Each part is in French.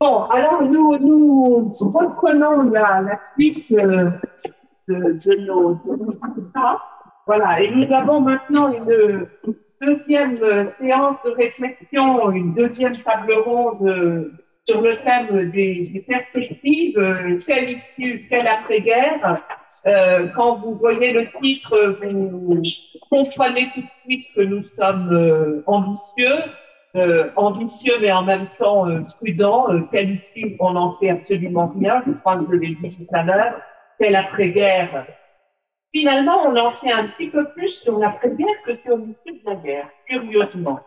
Bon, alors nous, nous reprenons la, suite euh, de, nos, de Voilà, et nous avons maintenant une deuxième séance de réflexion, une deuxième table ronde sur le thème des, perspectives, quelle issue, quelle après-guerre. Euh, quand vous voyez le titre, vous comprenez tout de suite que nous sommes euh, ambitieux, euh, ambitieux mais en même temps euh, prudents. Euh, issue, on n'en sait absolument rien. Je crois que je l'ai dit tout à l'heure. Quelle après-guerre. Finalement, on en sait un petit peu plus sur l'après-guerre que sur l'issue de la guerre, curieusement.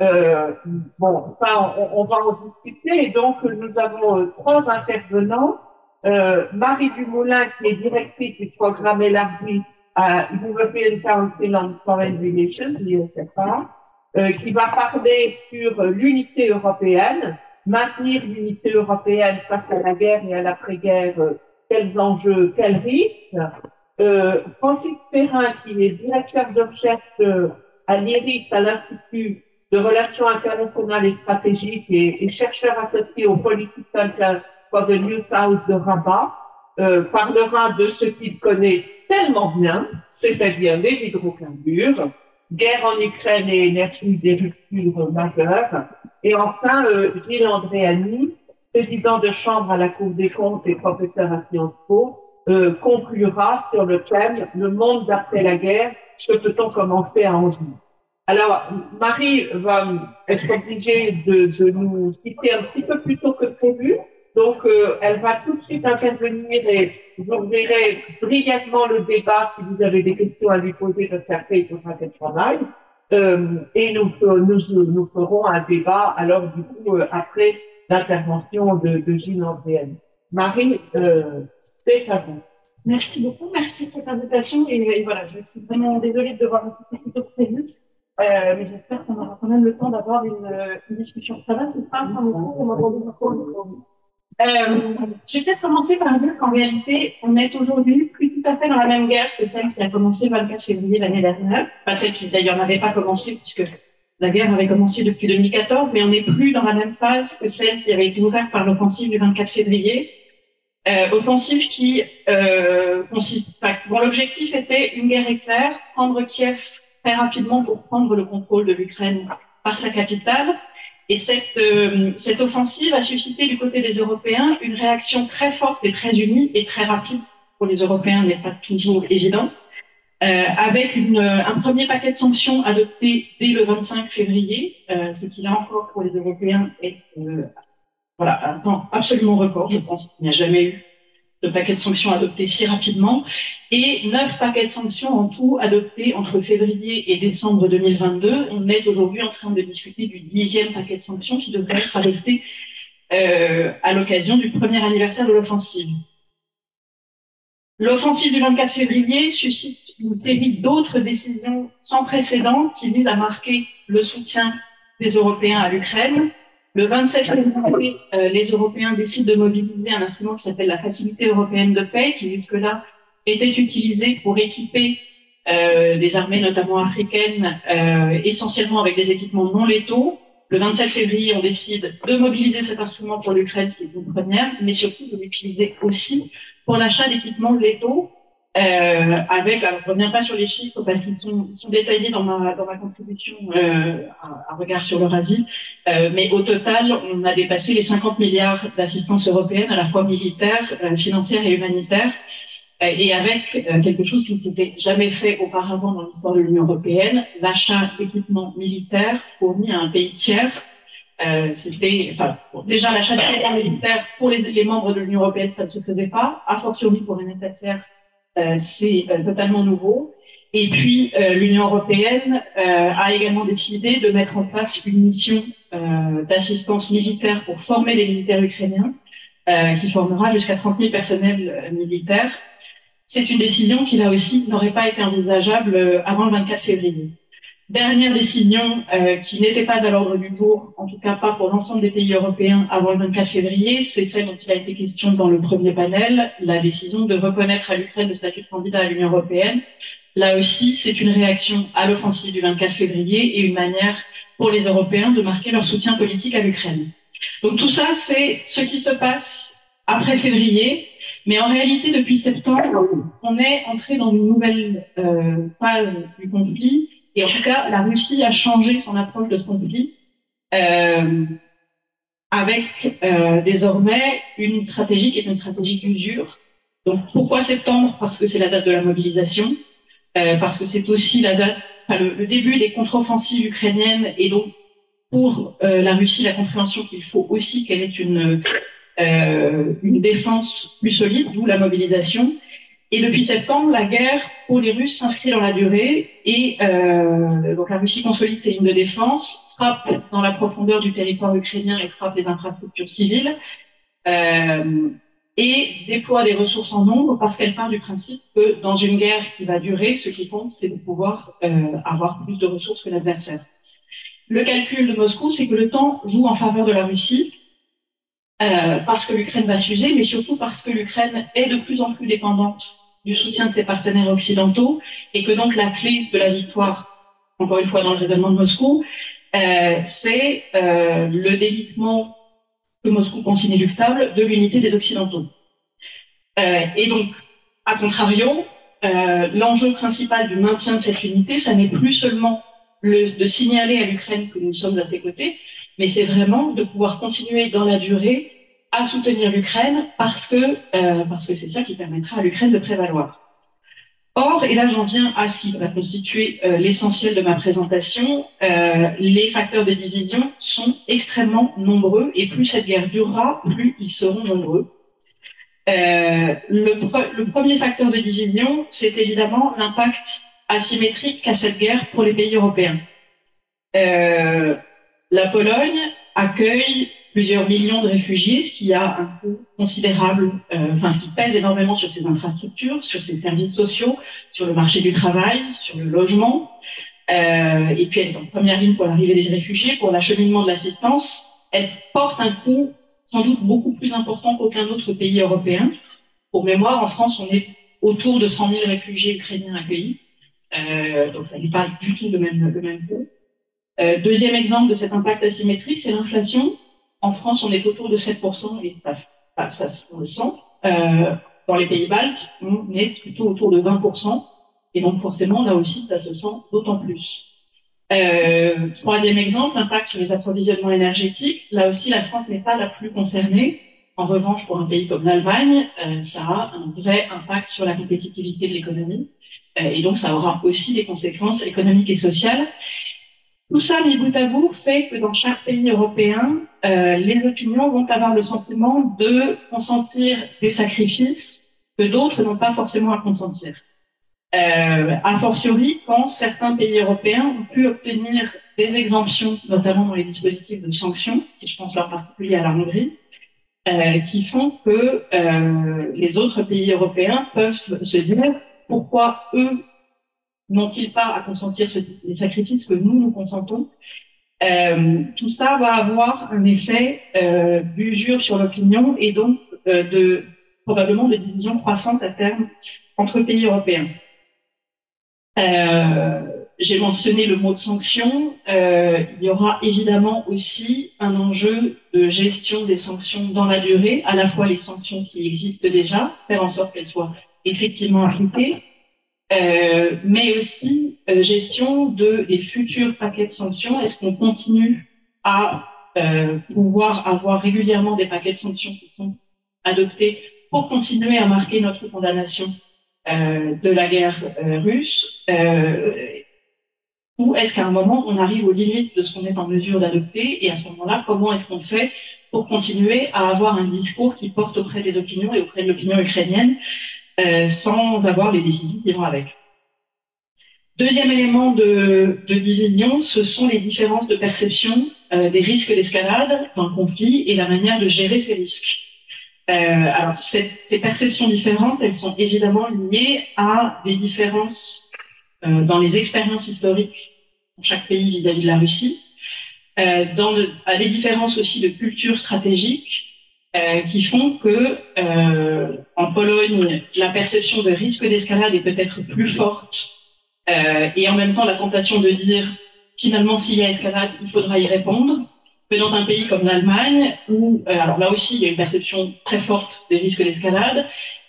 Euh, bon, enfin, on, on, va en discuter. Et donc, nous avons euh, trois intervenants. Euh, Marie Dumoulin, qui est directrice du programme élargi à European Council on Foreign Relations, l'ISFA, euh, qui va parler sur l'unité européenne, maintenir l'unité européenne face à la guerre et à l'après-guerre, quels enjeux, quels risques. Euh, Francis Perrin, qui est directeur de recherche à l'IRIS, à l'Institut de relations internationales et stratégiques et, et chercheur associé au Policy Center for the New South de Rabat, euh, parlera de ce qu'il connaît tellement bien, c'est-à-dire les hydrocarbures, guerre en Ukraine et énergie des ruptures majeures. Et enfin, euh, Gilles Andréani, président de chambre à la Cour des comptes et professeur à Sciences Po, euh, conclura sur le thème Le monde d'après la guerre, que peut-on commencer à en dire alors, Marie va être obligée de, de, nous quitter un petit peu plus tôt que prévu. Donc, euh, elle va tout de suite intervenir et j'ouvrirai brièvement le débat si vous avez des questions à lui poser de faire fait pour qu'elle travail. Euh, et nous, nous, nous ferons un débat alors du coup euh, après l'intervention de, de Gilles Andréenne. Marie, euh, c'est à vous. Merci beaucoup, merci de cette invitation et, et, voilà, je suis vraiment désolée de devoir peu plus tôt prévu. Euh, mais j'espère qu'on aura quand même le temps d'avoir une, une, discussion. Ça va, c'est pas un cours, on. Euh, je vais peut-être commencer par dire qu'en réalité, on est aujourd'hui plus tout à fait dans la même guerre que celle qui a commencé le 24 février l'année dernière. Enfin, celle qui d'ailleurs n'avait pas commencé puisque la guerre avait commencé depuis 2014, mais on n'est plus dans la même phase que celle qui avait été ouverte par l'offensive du 24 février. Euh, offensive qui euh, consiste, enfin, bon, l'objectif était une guerre éclair, prendre Kiev très rapidement pour prendre le contrôle de l'Ukraine par sa capitale. Et cette, euh, cette offensive a suscité du côté des Européens une réaction très forte et très unie et très rapide. Pour les Européens, n'est pas toujours évident. Euh, avec une, un premier paquet de sanctions adopté dès le 25 février, euh, ce qui là encore pour les Européens est euh, voilà, un temps absolument record. Je pense qu'il n'y a jamais eu de paquets de sanctions adoptés si rapidement et neuf paquets de sanctions en tout adoptés entre février et décembre 2022. On est aujourd'hui en train de discuter du dixième paquet de sanctions qui devrait être adopté euh, à l'occasion du premier anniversaire de l'offensive. L'offensive du 24 février suscite une série d'autres décisions sans précédent qui visent à marquer le soutien des Européens à l'Ukraine, le 27 février, euh, les Européens décident de mobiliser un instrument qui s'appelle la Facilité européenne de paix, qui jusque-là était utilisé pour équiper euh, les armées, notamment africaines, euh, essentiellement avec des équipements non létaux. Le 27 février, on décide de mobiliser cet instrument pour l'Ukraine, qui est une première, mais surtout de l'utiliser aussi pour l'achat d'équipements létaux euh, avec, alors je reviens pas sur les chiffres parce qu'ils sont, sont, détaillés dans ma, dans ma contribution euh, à, à, regard sur l'Eurasie, euh, mais au total, on a dépassé les 50 milliards d'assistance européenne, à la fois militaire, euh, financière et humanitaire, euh, et avec euh, quelque chose qui ne s'était jamais fait auparavant dans l'histoire de l'Union européenne, l'achat d'équipements militaires fournis à un pays tiers. C'était, enfin, déjà l'achat d'équipements militaires pour les, les membres de l'Union européenne, ça ne se faisait pas, a fortiori pour les euh, c'est euh, totalement nouveau. Et puis, euh, l'Union européenne a également décidé de mettre en place une mission d'assistance militaire pour former les militaires ukrainiens, qui formera jusqu'à 30 000 personnels militaires. C'est une décision qui, là aussi, n'aurait pas été envisageable avant le 24 février. Dernière décision euh, qui n'était pas à l'ordre du jour, en tout cas pas pour l'ensemble des pays européens avant le 24 février, c'est celle dont il a été question dans le premier panel, la décision de reconnaître à l'Ukraine le statut de candidat à l'Union européenne. Là aussi, c'est une réaction à l'offensive du 24 février et une manière pour les Européens de marquer leur soutien politique à l'Ukraine. Donc tout ça, c'est ce qui se passe après février, mais en réalité, depuis septembre, on est entré dans une nouvelle euh, phase du conflit, et en tout cas, la Russie a changé son approche de ce conflit, euh, avec euh, désormais une stratégie qui est une stratégie d'usure. Donc pourquoi septembre? Parce que c'est la date de la mobilisation, euh, parce que c'est aussi la date, le, le, début des contre-offensives ukrainiennes, et donc pour la Russie, la compréhension qu'il faut aussi qu'elle ait une une défense plus solide, d'où la mobilisation. Et depuis septembre, la guerre pour les Russes s'inscrit dans la durée et euh, donc la Russie consolide ses lignes de défense, frappe dans la profondeur du territoire ukrainien et frappe des infrastructures civiles euh, et déploie des ressources en nombre parce qu'elle part du principe que dans une guerre qui va durer, ce qui compte, c'est de pouvoir euh, avoir plus de ressources que l'adversaire. Le calcul de Moscou, c'est que le temps joue en faveur de la Russie euh, parce que l'Ukraine va s'user, mais surtout parce que l'Ukraine est de plus en plus dépendante du soutien de ses partenaires occidentaux et que donc la clé de la victoire, encore une fois dans le raisonnement de Moscou, euh, c'est euh, le délitement que Moscou pense inéluctable de l'unité des Occidentaux. Euh, et donc, à contrario, l'enjeu principal du maintien de cette unité, ça n'est plus seulement le, de signaler à l'Ukraine que nous sommes à ses côtés, mais c'est vraiment de pouvoir continuer dans la durée à soutenir l'Ukraine parce que euh, parce que c'est ça qui permettra à l'Ukraine de prévaloir. Or, et là j'en viens à ce qui va constituer euh, l'essentiel de ma présentation, euh, les facteurs de division sont extrêmement nombreux et plus cette guerre durera, plus ils seront nombreux. Euh, le, le, premier facteur de division, c'est évidemment l'impact asymétrique qu'a cette guerre pour les pays européens. Euh, la Pologne accueille plusieurs millions de réfugiés, ce qui a un coût considérable, euh, enfin ce qui pèse énormément sur ses infrastructures, sur ses services sociaux, sur le marché du travail, sur le logement. Euh, et puis elle est en première ligne pour l'arrivée des réfugiés, pour l'acheminement de l'assistance. Elle porte un coût sans doute beaucoup plus important qu'aucun autre pays européen. Pour mémoire, en France, on est autour de 100 000 réfugiés ukrainiens accueillis. Euh, donc ça n'est pas du tout le même, le même coût. Deuxième exemple de cet impact asymétrique, c'est l'inflation. En France, on est autour de 7% et ça, ça on le sent. Euh, dans les pays baltes, on est plutôt autour de 20%. Et donc forcément, là aussi, ça se sent d'autant plus. Euh, troisième exemple, impact sur les approvisionnements énergétiques. Là aussi, la France n'est pas la plus concernée. En revanche, pour un pays comme l'Allemagne, euh, ça a un vrai impact sur la compétitivité de l'économie. Euh, et donc, ça aura aussi des conséquences économiques et sociales. Tout ça, mis bout à bout, fait que dans chaque pays européen, euh, les opinions vont avoir le sentiment de consentir des sacrifices que d'autres n'ont pas forcément à consentir. Euh, a fortiori, quand certains pays européens ont pu obtenir des exemptions, notamment dans les dispositifs de sanctions, et je pense en particulier à la Hongrie, euh, qui font que les autres pays européens peuvent se dire pourquoi eux n'ont-ils pas à consentir les sacrifices que nous, nous consentons euh, Tout ça va avoir un effet euh, d'usure sur l'opinion et donc euh, de probablement de division croissante à terme entre pays européens. J'ai mentionné le mot de sanction. Il y aura évidemment aussi un enjeu de gestion des sanctions dans la durée, à la fois les sanctions qui existent déjà, faire en sorte qu'elles soient effectivement appliquées, euh, mais aussi euh, gestion de des futurs paquets de sanctions. Est-ce qu'on continue à euh, pouvoir avoir régulièrement des paquets de sanctions qui sont adoptés pour continuer à marquer notre condamnation de la guerre russe ou est-ce qu'à un moment on arrive aux limites de ce qu'on est en mesure d'adopter? Et à ce moment-là comment est-ce qu'on fait pour continuer à avoir un discours qui porte auprès des opinions et auprès de l'opinion ukrainienne euh, sans avoir les décisions qui vont avec. Deuxième élément de, de division, ce sont les différences de perception euh, des risques d'escalade dans le conflit et la manière de gérer ces risques. Euh, alors, cette, ces perceptions différentes, elles sont évidemment liées à des différences euh, dans les expériences historiques dans chaque pays vis-à-vis -vis de la Russie, euh, dans le, à des différences aussi de culture stratégique euh, qui font que euh, en Pologne, la perception de risque d'escalade est peut-être plus forte euh, et en même temps la tentation de dire finalement s'il y a escalade, il faudra y répondre que dans un pays comme l'Allemagne, où, euh, alors là aussi, il y a une perception très forte des risques d'escalade,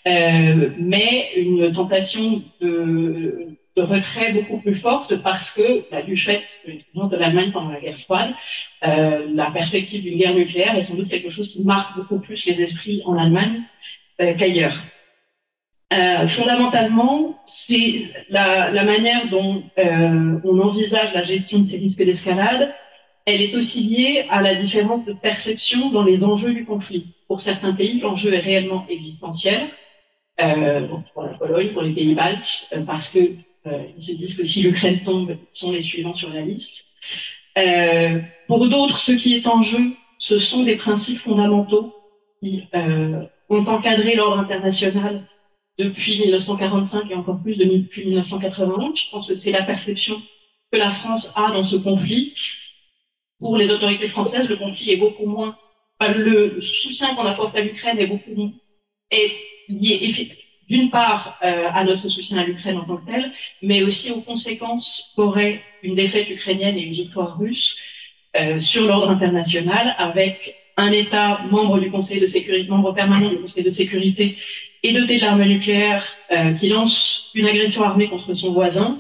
euh, mais une tentation de, de, retrait beaucoup plus forte parce que, bah, du fait de l'Allemagne pendant la guerre froide, euh, la perspective d'une guerre nucléaire est sans doute quelque chose qui marque beaucoup plus les esprits en Allemagne euh, qu'ailleurs. Euh, fondamentalement, c'est la, manière dont euh, on envisage la gestion de ces risques d'escalade elle est aussi liée à la différence de perception dans les enjeux du conflit. Pour certains pays, l'enjeu est réellement existentiel, euh, pour la Pologne, pour les pays baltes, euh, parce que euh, ils se disent que si l'Ukraine tombe, ils sont les suivants sur la liste. Euh, pour d'autres, ce qui est en jeu, ce sont des principes fondamentaux qui euh, ont encadré l'ordre international depuis 1945 et encore plus depuis 1991. Je pense que c'est la perception que la France a dans ce conflit pour les autorités françaises, le conflit est beaucoup moins, le soutien qu'on apporte à l'Ukraine est beaucoup est lié d'une part euh, à notre soutien à l'Ukraine en tant que tel, mais aussi aux conséquences qu'aurait une défaite ukrainienne et une victoire russe euh, sur l'ordre international, avec un État membre du Conseil de sécurité, membre permanent du Conseil de sécurité et doté de l'arme nucléaire euh, qui lance une agression armée contre son voisin,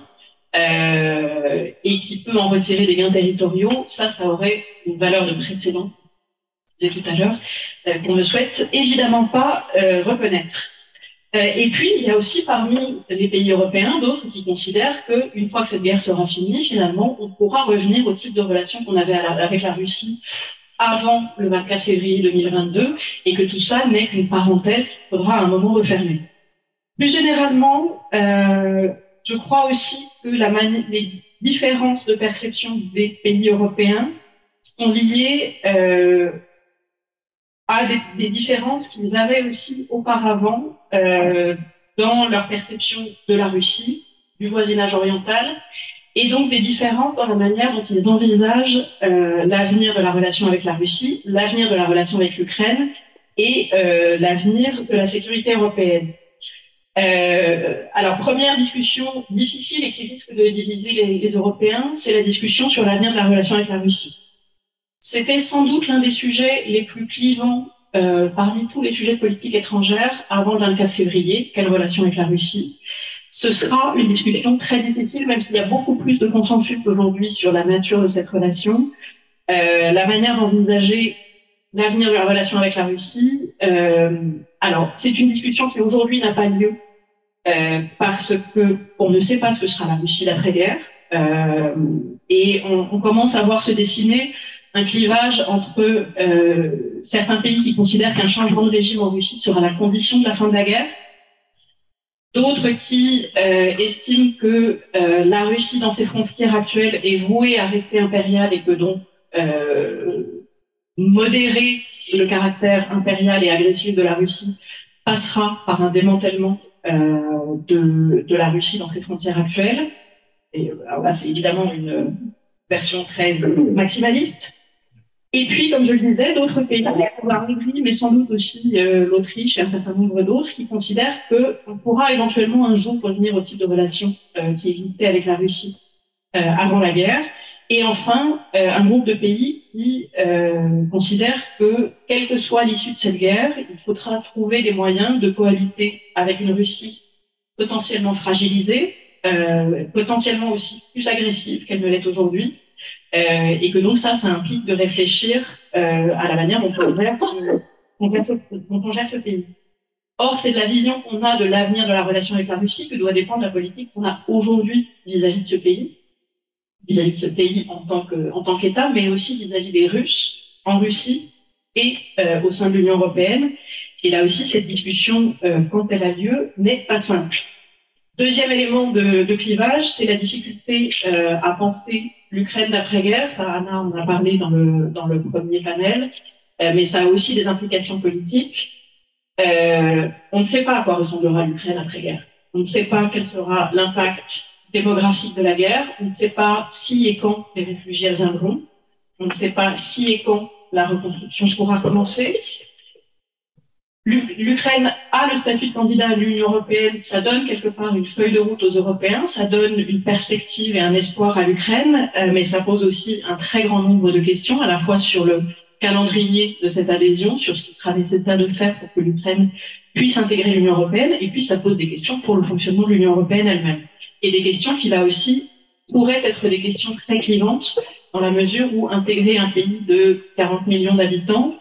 et qui peut en retirer des gains territoriaux, ça, ça aurait une valeur de précédent, je disais tout à l'heure, qu'on ne souhaite évidemment pas reconnaître. Euh, et puis, il y a aussi parmi les pays européens d'autres qui considèrent qu'une fois que cette guerre sera finie, finalement, on pourra revenir au type de relation qu'on avait avec la Russie avant le 24 février 2022 et que tout ça n'est qu'une parenthèse qu'il faudra à un moment refermer. Plus généralement, euh, je crois aussi que les différences de perception des pays européens sont liées euh, à des, des différences qu'ils avaient aussi auparavant euh, dans leur perception de la Russie, du voisinage oriental, et donc des différences dans la manière dont ils envisagent euh, l'avenir de la relation avec la Russie, l'avenir de la relation avec l'Ukraine et euh, l'avenir de la sécurité européenne. Euh, alors, première discussion difficile et qui risque de diviser les, les Européens, c'est la discussion sur l'avenir de la relation avec la Russie. C'était sans doute l'un des sujets les plus clivants euh, parmi tous les sujets de politique étrangère avant le 24 février. Quelle relation avec la Russie? Ce sera une discussion très difficile, même s'il y a beaucoup plus de consensus aujourd'hui sur la nature de cette relation. Euh, la manière d'envisager l'avenir de la relation avec la Russie. Euh, alors, c'est une discussion qui aujourd'hui n'a pas lieu euh, parce que on ne sait pas ce que sera la Russie d'après-guerre euh, et on, on, commence à voir se dessiner un clivage entre euh, certains pays qui considèrent qu'un changement de régime en Russie sera la condition de la fin de la guerre, d'autres qui euh, estiment que euh, la Russie dans ses frontières actuelles est vouée à rester impériale et que donc modérer le caractère impérial et agressif de la Russie passera par un démantèlement de, la Russie dans ses frontières actuelles. Et là, c'est évidemment une version très maximaliste. Et puis, comme je le disais, d'autres pays, la Hongrie, mais sans doute aussi euh, l'Autriche et un certain nombre d'autres, qui considèrent qu'on pourra éventuellement un jour revenir au type de relation euh, qui existait avec la Russie euh, avant la guerre, et enfin, euh, un groupe de pays qui euh, considèrent que, quelle que soit l'issue de cette guerre, il faudra trouver des moyens de cohabiter avec une Russie potentiellement fragilisée, euh, potentiellement aussi plus agressive qu'elle ne l'est aujourd'hui, et que donc ça, ça implique de réfléchir euh, à la manière dont on gère ce, pays. Or, c'est de la vision qu'on a de l'avenir de la relation avec la Russie que doit dépendre la politique qu'on a aujourd'hui vis-à-vis de ce pays vis-à-vis de ce pays en tant qu'État, mais aussi vis-à-vis des Russes en Russie et euh, au sein de l'Union européenne. Et là aussi, cette discussion, euh, quand elle a lieu, n'est pas simple. Deuxième élément de, de clivage, c'est la difficulté euh, à penser l'Ukraine d'après-guerre. Ça, Anna en a parlé dans le, dans le premier panel, euh, mais ça a aussi des implications politiques. Euh, on ne sait pas à quoi ressemblera l'Ukraine après-guerre. On ne sait pas quel sera l'impact démographique de la guerre. On ne sait pas si et quand les réfugiés viendront. On ne sait pas si et quand la reconstruction pourra commencer. L'Ukraine a le statut de candidat à l'Union européenne, ça donne quelque part une feuille de route aux Européens, ça donne une perspective et un espoir à l'Ukraine, euh, mais ça pose aussi un très grand nombre de questions, à la fois sur le calendrier de cette adhésion, sur ce qui sera nécessaire de faire pour que l'Ukraine puisse intégrer l'Union européenne, et puis ça pose des questions pour le fonctionnement de l'Union européenne elle-même. Et des questions qui, là aussi, pourraient être des questions très clivantes, dans la mesure où intégrer un pays de 40 millions d'habitants,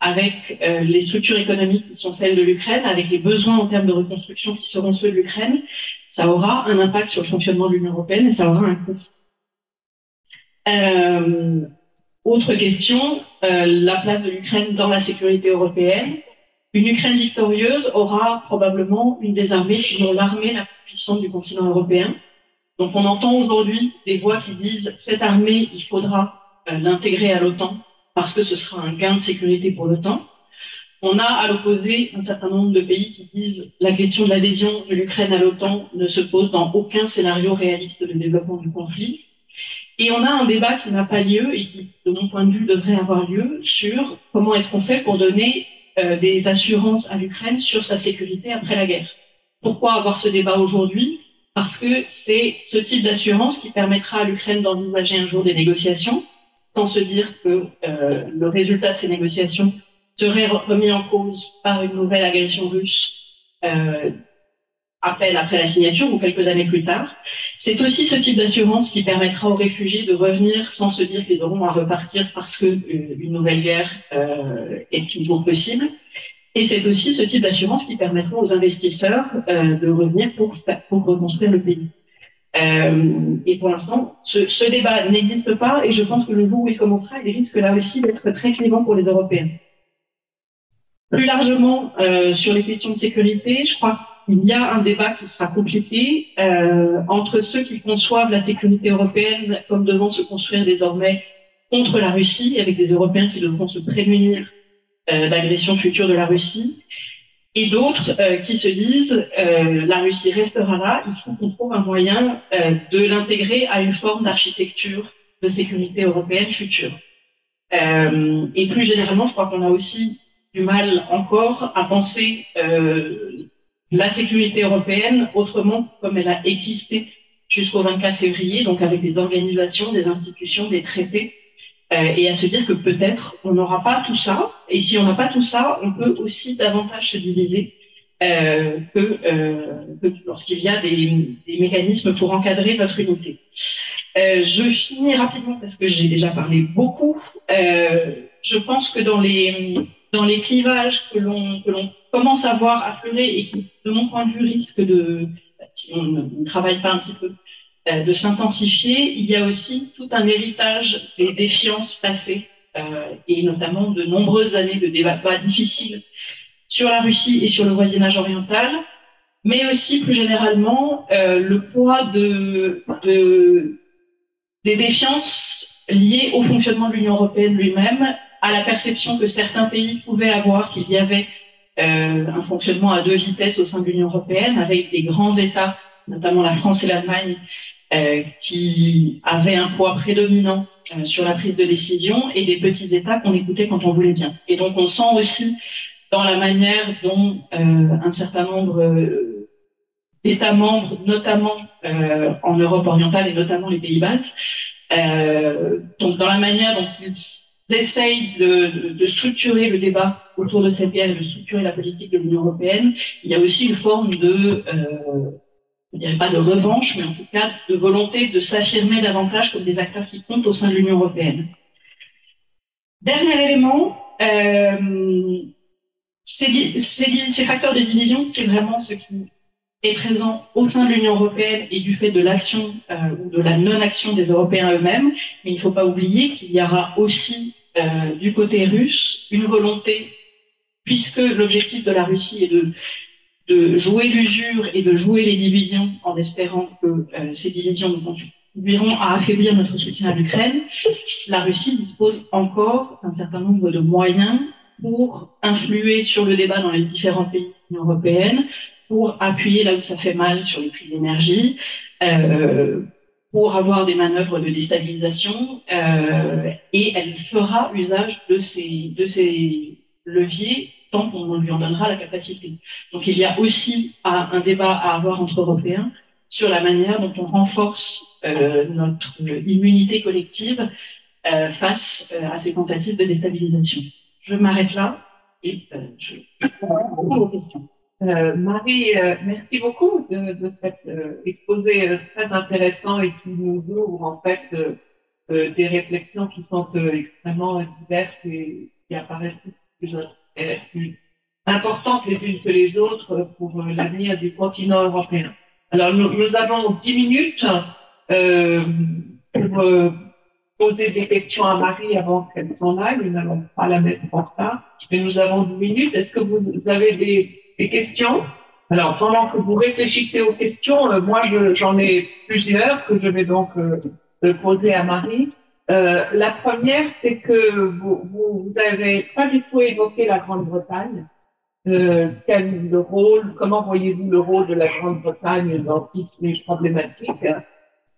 avec euh, les structures économiques qui sont celles de l'Ukraine, avec les besoins en termes de reconstruction qui seront ceux de l'Ukraine, ça aura un impact sur le fonctionnement de l'Union européenne et ça aura un coût. Euh, autre question, euh, la place de l'Ukraine dans la sécurité européenne. Une Ukraine victorieuse aura probablement une des armées, sinon l'armée la plus puissante du continent européen. Donc on entend aujourd'hui des voix qui disent cette armée, il faudra l'intégrer à l'OTAN parce que ce sera un gain de sécurité pour l'OTAN. On a à l'opposé un certain nombre de pays qui disent la question de l'adhésion de l'Ukraine à l'OTAN ne se pose dans aucun scénario réaliste de développement du conflit. Et on a un débat qui n'a pas lieu et qui, de mon point de vue, devrait avoir lieu sur comment est-ce qu'on fait pour donner euh, des assurances à l'Ukraine sur sa sécurité après la guerre. Pourquoi avoir ce débat aujourd'hui? Parce que c'est ce type d'assurance qui permettra à l'Ukraine d'envisager un jour des négociations, sans se dire que euh, le résultat de ces négociations serait remis en cause par une nouvelle agression russe euh, appel après la signature ou quelques années plus tard. C'est aussi ce type d'assurance qui permettra aux réfugiés de revenir sans se dire qu'ils auront à repartir parce que euh, une nouvelle guerre euh, est toujours possible. Et c'est aussi ce type d'assurance qui permettra aux investisseurs de revenir pour, pour reconstruire le pays. Euh, et pour l'instant, ce, ce débat n'existe pas et je pense que le jour où il commencera, il risque là aussi d'être très clivant pour les Européens. Plus largement, euh, sur les questions de sécurité, je crois qu'il y a un débat qui sera compliqué euh, entre ceux qui conçoivent la sécurité européenne comme devant se construire désormais contre la Russie, avec des Européens qui devront se prémunir euh, l'agression future de la Russie, et d'autres euh, qui se disent euh, la Russie restera là, il faut qu'on trouve un moyen euh, de l'intégrer à une forme d'architecture de sécurité européenne future. Euh, et plus généralement, je crois qu'on a aussi du mal encore à penser euh, la sécurité européenne autrement comme elle a existé jusqu'au 24 février, donc avec des organisations, des institutions, des traités et à se dire que peut-être on n'aura pas tout ça. Et si on n'a pas tout ça, on peut aussi davantage se diviser euh, que, euh, que lorsqu'il y a des, mécanismes pour encadrer notre unité. Euh, je finis rapidement parce que j'ai déjà parlé beaucoup. Euh, je pense que dans les dans les clivages que l'on commence à voir affleurer et qui, de mon point de vue, risquent de si on ne travaille pas un petit peu euh, de s'intensifier, il y a aussi tout un héritage des défiances passées euh, et notamment de nombreuses années de débats difficiles sur la Russie et sur le voisinage oriental, mais aussi plus généralement euh, le poids de, de, des défiances liées au fonctionnement de l'Union européenne lui-même, à la perception que certains pays pouvaient avoir qu'il y avait euh, un fonctionnement à deux vitesses au sein de l'Union européenne, avec des grands États, notamment la France et l'Allemagne, euh, qui avaient un poids prédominant euh, sur la prise de décision et des petits États qu'on écoutait quand on voulait bien. Et donc on sent aussi dans la manière dont euh, un certain nombre euh, d'États membres, notamment euh, en Europe orientale et notamment les pays baltes, donc dans la manière dont ils essayent de, de, structurer le débat autour de cette guerre et de structurer la politique de l'Union européenne, il y a aussi une forme de je dirais pas de revanche, mais en tout cas de volonté de s'affirmer davantage comme des acteurs qui comptent au sein de l'Union européenne. Dernier élément, euh, ces, facteurs de division, c'est vraiment ce qui est présent au sein de l'Union européenne et du fait de l'action euh, ou de la non-action des Européens eux-mêmes. Mais il ne faut pas oublier qu'il y aura aussi euh, du côté russe une volonté, puisque l'objectif de la Russie est de de jouer l'usure et de jouer les divisions en espérant que euh, ces divisions conduiront à affaiblir notre soutien à l'Ukraine, la Russie dispose encore d'un certain nombre de moyens pour influer sur le débat dans les différents pays européenne, pour appuyer là où ça fait mal sur les prix de l'énergie, euh, pour avoir des manœuvres de déstabilisation, euh, et elle fera usage de ces, de ces leviers qu'on lui en donnera la capacité. Donc il y a aussi un débat à avoir entre Européens sur la manière dont on renforce euh, notre immunité collective euh, face euh, à ces tentatives de déstabilisation. Je m'arrête là et je réponds aux questions. Marie, merci beaucoup de, cet exposé très intéressant et qui nous ouvre en fait des réflexions qui sont extrêmement diverses et qui apparaissent importantes les unes que les autres pour l'avenir du continent européen. Alors, nous, avons dix minutes euh, pour euh, poser des questions à Marie avant qu'elle s'en aille. Nous n'allons pas la mettre en retard, mais nous avons dix minutes. Est-ce que vous avez des, questions? Alors, pendant que vous réfléchissez aux questions, euh, moi, j'en ai plusieurs que je vais donc poser à Marie. La première, c'est que vous, vous, avez pas du tout évoqué la Grande-Bretagne. Euh, quel le rôle, comment voyez-vous le rôle de la Grande-Bretagne dans toutes ces problématiques?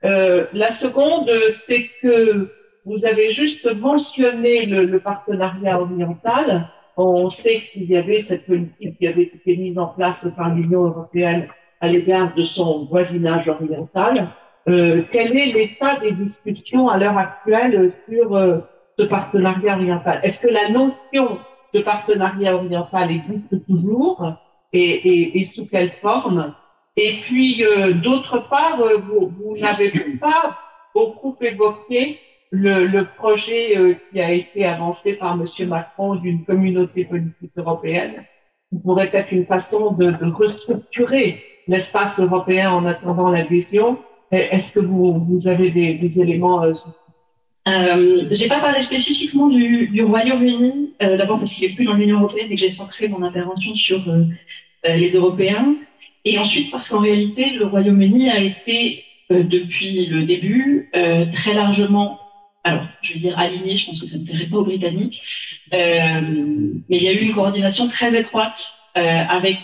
Euh, La seconde, c'est que vous avez juste mentionné le, le partenariat oriental. On sait qu'il y avait cette politique qui avait été mise en place par l'Union européenne à l'égard de son voisinage oriental. Euh, quel est l'état des discussions à l'heure actuelle sur euh, ce partenariat oriental? Est-ce que la notion de partenariat oriental existe toujours et, et, sous quelle forme? Et puis, euh, d'autre part, euh, vous, vous n'avez pas beaucoup évoqué le, le projet qui a été avancé par M. Macron d'une communauté politique européenne, qui pourrait être une façon de, de restructurer l'espace européen en attendant l'adhésion. Est-ce que vous, avez des, éléments euh, j'ai pas parlé spécifiquement du, Royaume-Uni, euh, d'abord parce qu'il est plus dans l'Union européenne et que j'ai centré mon intervention sur euh, euh, les Européens, et ensuite parce qu'en réalité, le Royaume-Uni a été euh, depuis le début très largement, alors je vais dire aligné, je pense que ça ne plairait pas aux Britanniques, mais il y a eu une coordination très étroite avec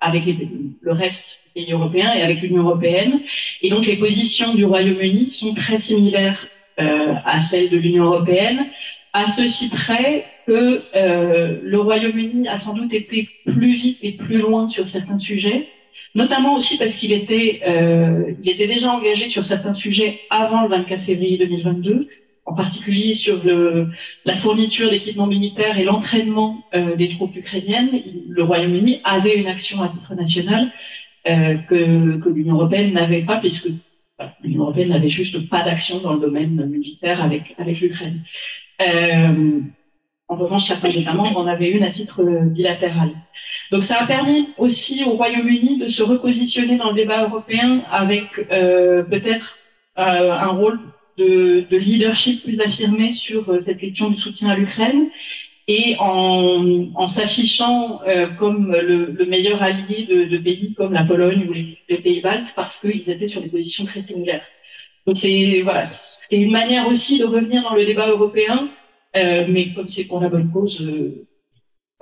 avec les, le reste des pays européens et avec l'Union européenne, et donc les positions du Royaume-Uni sont très similaires euh, à celle de l'Union européenne, à ceci près que euh, le Royaume-Uni a sans doute été plus vite et plus loin sur certains sujets, notamment aussi parce qu'il était, euh, il était déjà engagé sur certains sujets avant le 24 février 2022, en particulier sur le, la fourniture d'équipements militaires et l'entraînement euh, des troupes ukrainiennes. Le Royaume-Uni avait une action à titre national euh, que, que l'Union européenne n'avait pas, puisque l'Union européenne n'avait juste pas d'action dans le domaine militaire avec, avec l'Ukraine. Euh, en revanche, certains États membres en avaient une à titre bilatéral. Donc ça a permis aussi au Royaume-Uni de se repositionner dans le débat européen avec euh, peut-être euh, un rôle de, de, leadership plus affirmé sur euh, cette question du soutien à l'Ukraine et en, en s'affichant euh, comme le, le, meilleur allié de, de, pays comme la Pologne ou les, pays baltes parce qu'ils étaient sur des positions très similaires. Donc c'est voilà, c'est une manière aussi de revenir dans le débat européen, euh, mais comme c'est pour la bonne cause. Euh,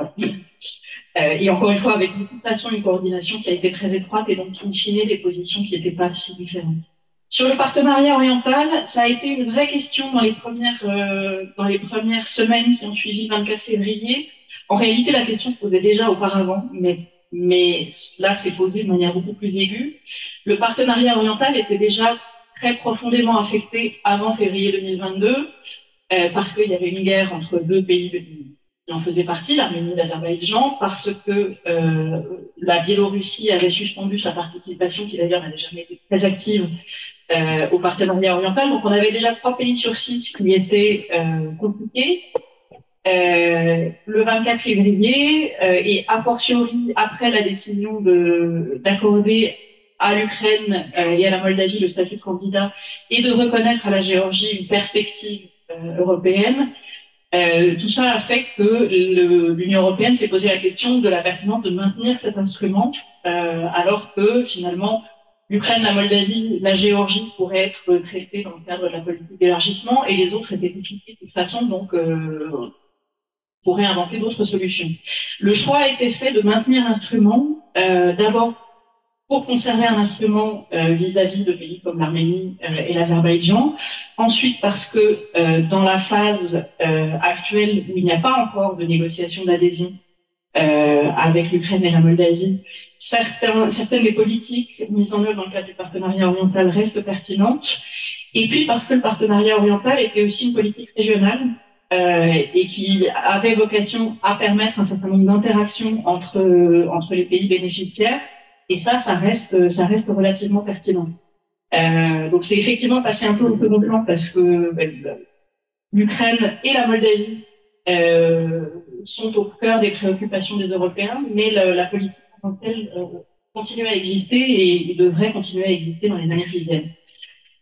euh, et encore une fois, avec une façon, une coordination qui a été très étroite et donc in fine des positions qui n'étaient pas si différentes. Sur le partenariat oriental, ça a été une vraie question dans les premières, euh, semaines qui ont suivi le 24 février. En réalité, la question se posait déjà auparavant, mais, mais là, c'est posé de manière beaucoup plus aiguë. Le partenariat oriental était déjà très profondément affecté avant février 2022, euh, parce qu'il y avait une guerre entre deux pays qui en faisaient partie, l'Arménie et l'Azerbaïdjan, parce que euh, la Biélorussie avait suspendu sa participation, qui d'ailleurs n'avait jamais été très active euh, au partenariat oriental. Donc on avait déjà trois pays sur six qui étaient euh, compliqués. Euh, le 24 février euh, et a fortiori après la décision de d'accorder à l'Ukraine euh, et à la Moldavie le statut de candidat et de reconnaître à la Géorgie une perspective européenne, tout ça a fait que l'Union européenne s'est posé la question de la pertinence de maintenir cet instrument, alors que finalement l'Ukraine, la Moldavie, la Géorgie pourraient être traitées dans le cadre de la politique d'élargissement et les autres étaient discutés de toute façon, donc euh, pourraient inventer d'autres solutions. Le choix a été fait de maintenir l'instrument, euh, d'abord pour conserver un instrument euh, vis-à-vis de pays comme l'Arménie euh, et l'Azerbaïdjan, ensuite parce que euh, dans la phase actuelle où il n'y a pas encore de négociation d'adhésion, euh, avec l'Ukraine et la Moldavie, certains, certaines des politiques mises en œuvre dans le cadre du partenariat oriental restent pertinentes. Et puis parce que le partenariat oriental était aussi une politique régionale euh, et qui avait vocation à permettre un certain nombre d'interactions entre entre les pays bénéficiaires. Et ça, ça reste ça reste relativement pertinent. Euh, donc c'est effectivement passé un peu au second plan parce que ben, l'Ukraine et la Moldavie euh, sont au cœur des préoccupations des Européens, mais la, politique en euh, continue à exister et, devrait continuer à exister dans les années qui viennent.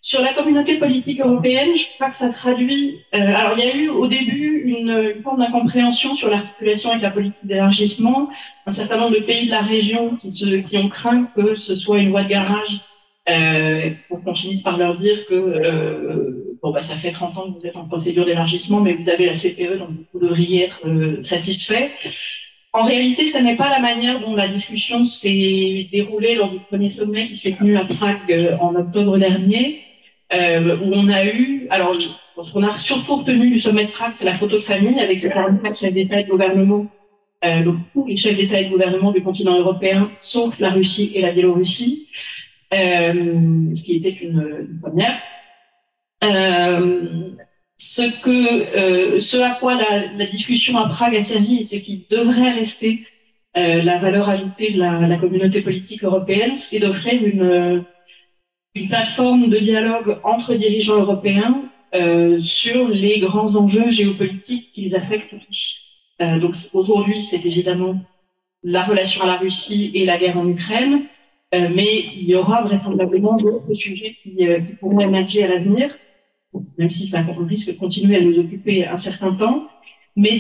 Sur la communauté politique européenne, je crois que ça traduit. Euh, alors, il y a eu au début une, forme d'incompréhension sur l'articulation avec la politique d'élargissement. Un certain nombre de pays de la région qui, ont craint que ce soit une voie de garage euh, pour qu'on finisse par leur dire que bon bah ça fait 30 ans que vous êtes en procédure d'élargissement, mais vous avez la CPE, donc vous devriez être euh, satisfait. En réalité, ce n'est pas la manière dont la discussion s'est déroulée lors du premier sommet qui s'est tenu à Prague euh, en octobre dernier, euh, où on a eu, alors ce qu'on a surtout retenu du sommet de Prague, c'est la photo de famille avec ces 44 chefs d'État et de gouvernement, euh, donc tous les chefs d'État et de gouvernement du continent européen, sauf la Russie et la Biélorussie. Ce qui était une première. Euh, euh, ce à quoi la, discussion à Prague a servi et ce qui devrait rester euh, la valeur ajoutée de la, communauté politique européenne, c'est d'offrir une, plateforme de dialogue entre dirigeants européens sur les grands enjeux géopolitiques qui les affectent tous. Donc aujourd'hui, c'est évidemment la relation à la Russie et la guerre en Ukraine, mais il y aura vraisemblablement d'autres sujets qui, pourront émerger à l'avenir, même si ça risque de continuer à nous occuper un certain temps. Mais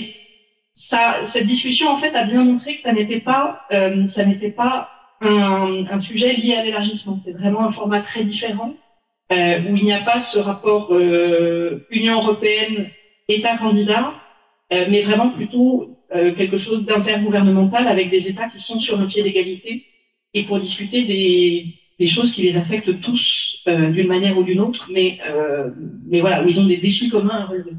ça, cette discussion, en fait, a bien montré que ça n'était pas, euh, ça n'était pas un, un, sujet lié à l'élargissement. C'est vraiment un format très différent euh, où il n'y a pas ce rapport euh, Union européenne État candidat, mais vraiment plutôt quelque chose d'intergouvernemental avec des États qui sont sur le pied d'égalité et pour discuter des, des choses qui les affectent tous euh, d'une manière ou d'une autre, mais, euh, mais voilà, où ils ont des défis communs à relever.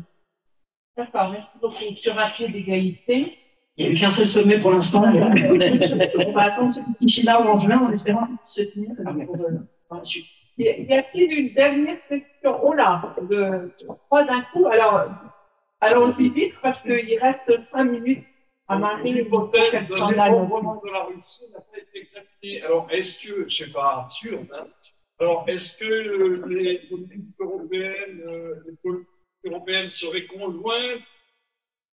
D'accord, merci beaucoup. Sur un pied d'égalité, il n'y a eu qu'un seul sommet pour l'instant. on va attendre ce petit là en juin en espérant se tenir pour, euh, pour la suite. Y a-t-il une dernière question? Oh là, de trois d'un coup. Alors, allons-y vite parce qu'il reste cinq minutes à Marie. L'hypothèse de l'effondrement de la Russie n'a pas été examinée. Alors, est-ce que, je ne sais pas sûr, hein, alors est-ce que les politiques européennes, euh, les politiques européennes seraient conjointes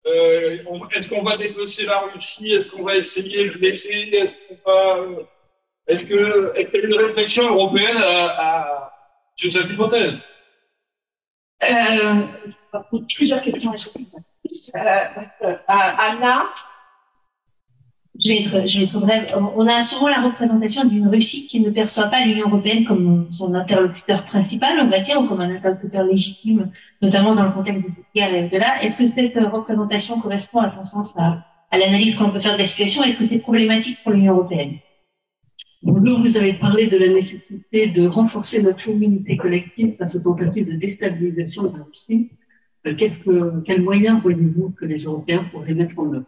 euh, Est-ce qu'on va dépecer la Russie? Est-ce qu'on va essayer de laisser Est-ce qu'on va. Euh, est-ce que est qu'il y a une réflexion européenne à, à, sur cette hypothèse? Euh, Plusieurs questions à euh, Anna je vais, être, je vais être brève. On a souvent la représentation d'une Russie qui ne perçoit pas l'Union européenne comme son interlocuteur principal, on va dire, ou comme un interlocuteur légitime, notamment dans le contexte de cette guerre et de là. Est-ce que cette représentation correspond, à ton sens, à, à l'analyse qu'on peut faire de la situation? Est-ce que c'est problématique pour l'Union européenne? Bonjour, vous avez parlé de la nécessité de renforcer notre immunité collective face aux tentatives de déstabilisation de la Russie. Euh, qu'est-ce que, quels moyens voyez-vous que les Européens pourraient mettre en œuvre?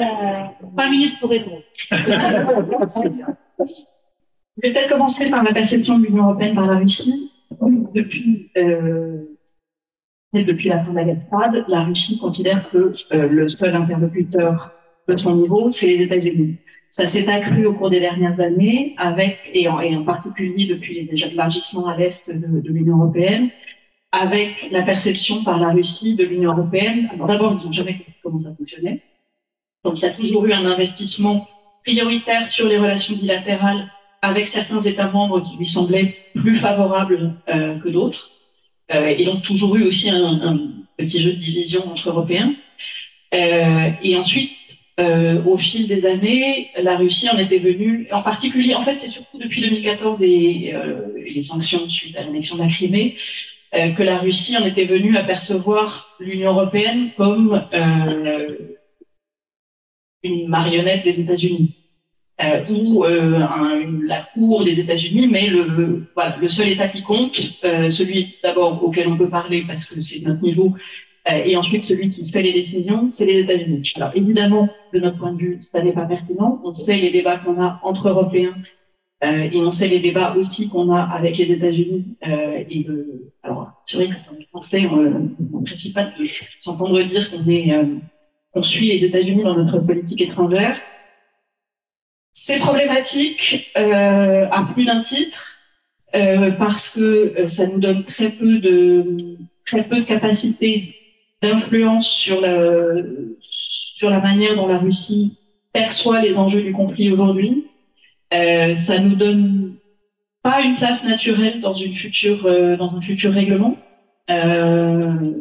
Euh, Pas minutes pour répondre. Je vais peut-être commencer par la perception de l'Union européenne par la Russie. Depuis, euh, depuis la fin de la guerre froide, la Russie considère que euh, le seul interlocuteur de son niveau, c'est les États-Unis. Ça s'est accru au cours des dernières années, avec et en, particulier depuis les élargissements à l'est de, de l'Union européenne, avec la perception par la Russie de l'Union européenne. D'abord, ils n'ont jamais compris comment ça fonctionnait. Donc il y a toujours eu un investissement prioritaire sur les relations bilatérales avec certains États membres qui lui semblaient plus favorables euh, que d'autres. Euh, et donc toujours eu aussi un, petit jeu de division entre Européens. Euh, et ensuite, au fil des années, la Russie en était venue, en particulier, en fait, c'est surtout depuis 2014 et, et les sanctions suite à l'annexion de la Crimée, que la Russie en était venue à percevoir l'Union européenne comme une marionnette des États-Unis. Euh, ou euh, la cour des États-Unis, mais le, seul État qui compte, euh, celui d'abord auquel on peut parler parce que c'est notre niveau, et ensuite, celui qui fait les décisions, c'est les États-Unis. Alors évidemment, de notre point de vue, ça n'est pas pertinent. On sait les débats qu'on a entre Européens et on sait les débats aussi qu'on a avec les États-Unis. Et alors, c'est vrai qu'en français, on ne pas de s'entendre dire qu'on est, on suit les États-Unis dans notre politique étrangère. C'est problématique euh, à plus d'un titre euh, parce que ça nous donne très peu de très peu de capacité d'influence sur la sur la manière dont la Russie perçoit les enjeux du conflit aujourd'hui. Euh, ça nous donne pas une place naturelle dans une future euh, dans un futur règlement, euh,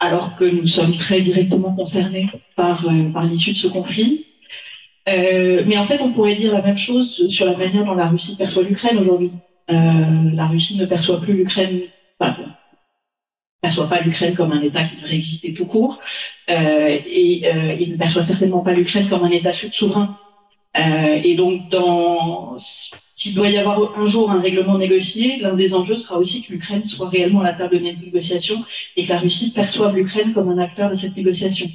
alors que nous sommes très directement concernés par euh, par l'issue de ce conflit. Euh, mais en fait, on pourrait dire la même chose sur la manière dont la Russie perçoit l'Ukraine aujourd'hui. la Russie ne perçoit plus l'Ukraine, enfin, ne perçoit pas l'Ukraine comme un État qui devrait exister tout court, et il ne perçoit certainement pas l'Ukraine comme un État souverain euh, et donc, dans, s'il doit y avoir un jour un règlement négocié, l'un des enjeux sera aussi que l'Ukraine soit réellement à la table de négociation et que la Russie perçoive l'Ukraine comme un acteur de cette négociation.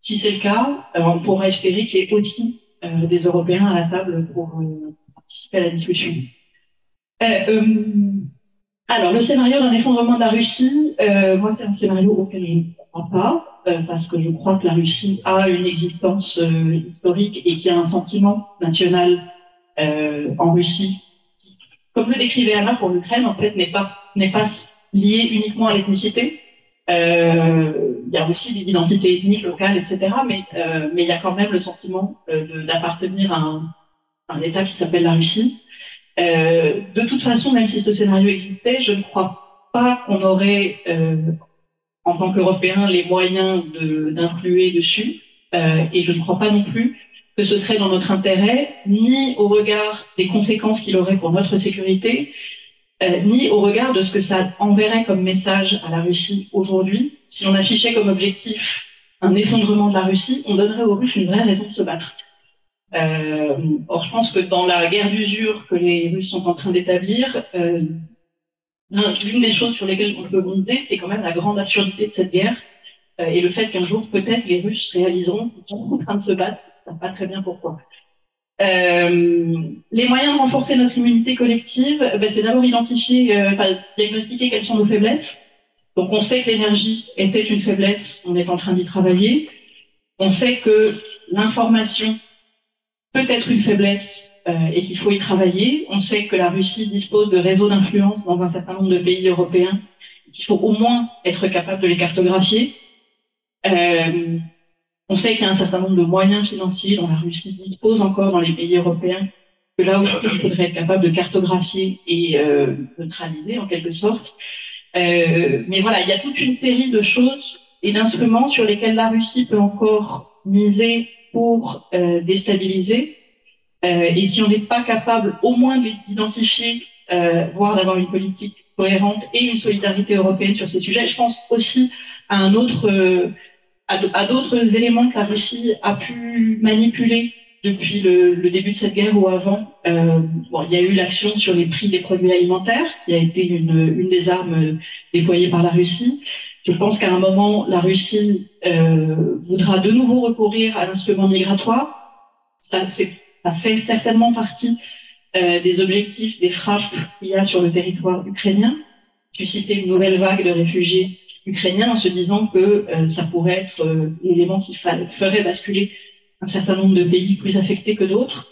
Si c'est le cas, euh, on pourra espérer qu'il y ait aussi euh, des Européens à la table pour participer à la discussion. alors, le scénario d'un effondrement de la Russie, moi, c'est un scénario auquel je ne crois pas. Euh, parce que je crois que la Russie a une existence euh, historique et qu'il y a un sentiment national euh, en Russie. Comme le décrivait Anna pour l'Ukraine, en fait, n'est pas n'est pas lié uniquement à l'ethnicité. il y a aussi des identités ethniques locales, etc. Mais mais il y a quand même le sentiment d'appartenir à un, État qui s'appelle la Russie. de toute façon, même si ce scénario existait, je ne crois pas qu'on aurait en tant qu'Européens les moyens d'influer dessus. Euh, et je ne crois pas non plus que ce serait dans notre intérêt, ni au regard des conséquences qu'il aurait pour notre sécurité, euh, ni au regard de ce que ça enverrait comme message à la Russie aujourd'hui. Si on affichait comme objectif un effondrement de la Russie, on donnerait aux Russes une vraie raison de se battre. Euh, or, je pense que dans la guerre d'usure que les Russes sont en train d'établir, euh, L'une des choses sur lesquelles on peut miser, c'est quand même la grande absurdité de cette guerre et le fait qu'un jour, peut-être, les Russes réaliseront qu'ils sont en train de se battre. Pas très bien pourquoi. Euh, les moyens de renforcer notre immunité collective, ben, c'est d'abord identifier, euh, diagnostiquer quelles sont nos faiblesses. Donc, on sait que l'énergie était une faiblesse, on est en train d'y travailler. On sait que l'information peut être une faiblesse euh, et qu'il faut y travailler. On sait que la Russie dispose de réseaux d'influence dans un certain nombre de pays européens. Il faut au moins être capable de les cartographier. Euh, on sait qu'il y a un certain nombre de moyens financiers dont la Russie dispose encore dans les pays européens, que là aussi il faudrait être capable de cartographier et euh, neutraliser en quelque sorte. Euh, mais voilà, il y a toute une série de choses et d'instruments sur lesquels la Russie peut encore miser pour euh, déstabiliser. Et si on n'est pas capable au moins de les identifier, voire d'avoir une politique cohérente et une solidarité européenne sur ces sujets, je pense aussi à un autre, à d'autres éléments que la Russie a pu manipuler depuis le, début de cette guerre ou avant. Euh, il y a eu l'action sur les prix des produits alimentaires, qui a été une, des armes déployées par la Russie. Je pense qu'à un moment, la Russie euh, voudra de nouveau recourir à l'instrument migratoire. Ça, ça fait certainement partie euh, des objectifs des frappes qu'il y a sur le territoire ukrainien, susciter une nouvelle vague de réfugiés ukrainiens en se disant que euh, ça pourrait être euh, l'élément qui ferait basculer un certain nombre de pays plus affectés que d'autres.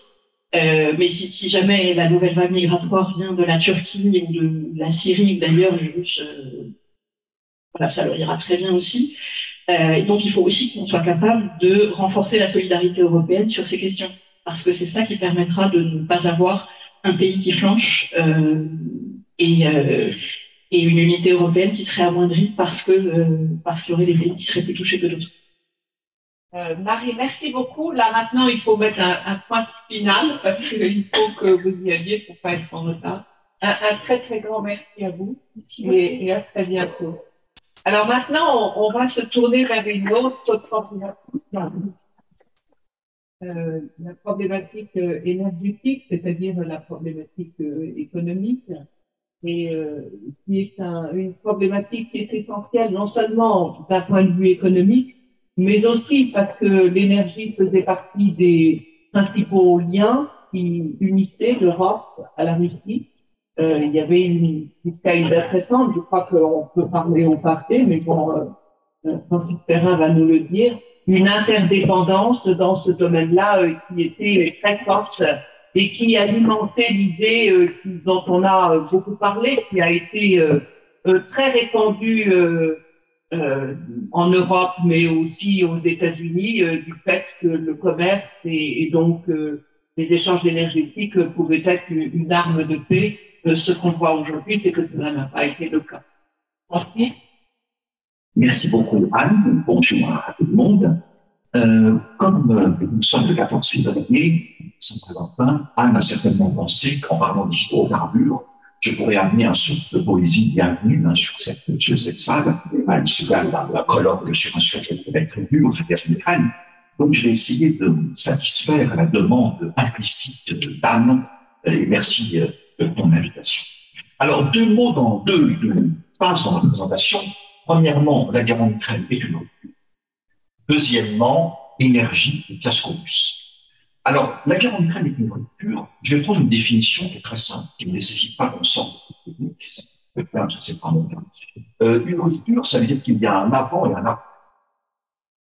Euh, mais si, jamais la nouvelle vague migratoire vient de la Turquie ou de, la Syrie ou d'ailleurs, voilà, ça leur ira très bien aussi. Donc il faut aussi qu'on soit capable de renforcer la solidarité européenne sur ces questions parce que c'est ça qui permettra de ne pas avoir un pays qui flanche et, et, une unité européenne qui serait amoindrie parce que euh, parce qu'il y aurait des pays qui seraient plus touchés que d'autres. Euh, Marie, merci beaucoup. Là maintenant, il faut mettre un, un point final parce qu'il faut que vous y alliez pour pas être en retard. Un, un, très très grand merci à vous et, et, à très bientôt. Alors maintenant, on, on va se tourner vers une autre problématique euh, la problématique euh, énergétique, c'est-à-dire la problématique euh, économique. Et euh, qui est un, une problématique qui est essentielle non seulement d'un point de vue économique, mais aussi parce que l'énergie faisait partie des principaux liens qui unissaient l'Europe à la Russie. Euh, il y avait une, une intéressante, je crois qu'on peut parler au passé, mais bon, euh, euh, Francis Perrin va nous le dire, une interdépendance dans ce domaine-là euh, qui était très forte et qui alimentait l'idée euh, dont on a euh, beaucoup parlé, qui a été euh, très répandue en Europe, mais aussi aux États-Unis, du fait que le commerce et, donc les échanges énergétiques pouvaient être une, une arme de paix. ce qu'on voit aujourd'hui, c'est que cela n'a pas été le cas. Francis? Merci beaucoup, Anne. Bonjour à tout le monde. Euh, comme euh, nous sommes le 14 février, Saint-Valentin, Anne a certainement pensé qu'en parlant d'hydrocarbures, je pourrais amener un souffle de poésie bienvenue hein, sur, cette, sur cette salle, à l'issue d'un colloque sur un sujet qui être prévu au Anne. Donc, je vais essayer de satisfaire la demande implicite d'Anne, et merci euh, de ton invitation. Alors, deux mots dans deux, deux phases dans la présentation. Premièrement, la guerre en Ukraine est une rupture. Deuxièmement, énergie et fiasco Alors, la guerre en Ukraine est une rupture. Je vais prendre une définition qui est très simple, qui ne nécessite pas pas mon euh, une rupture, ça veut dire qu'il y a un avant et un après.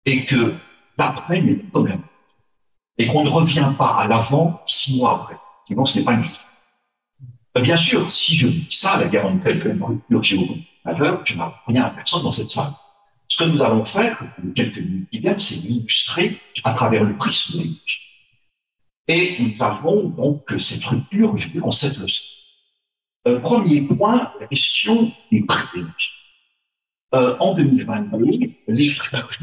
Et que l'après n'est pas même. Et qu'on ne revient pas à l'avant six mois après. Sinon, ce n'est pas une rupture. Euh, bien sûr, si je dis ça, la guerre en Ukraine est une rupture géographique je n'ai rien à personne dans cette salle. Ce que nous allons faire, quelques minutes qui viennent, c'est l'illustrer à travers le prisme l'énergie. Et nous avons donc cette rupture, je dans cette leçon. Premier point, la question des prix d'énergie. Euh, en 2022, les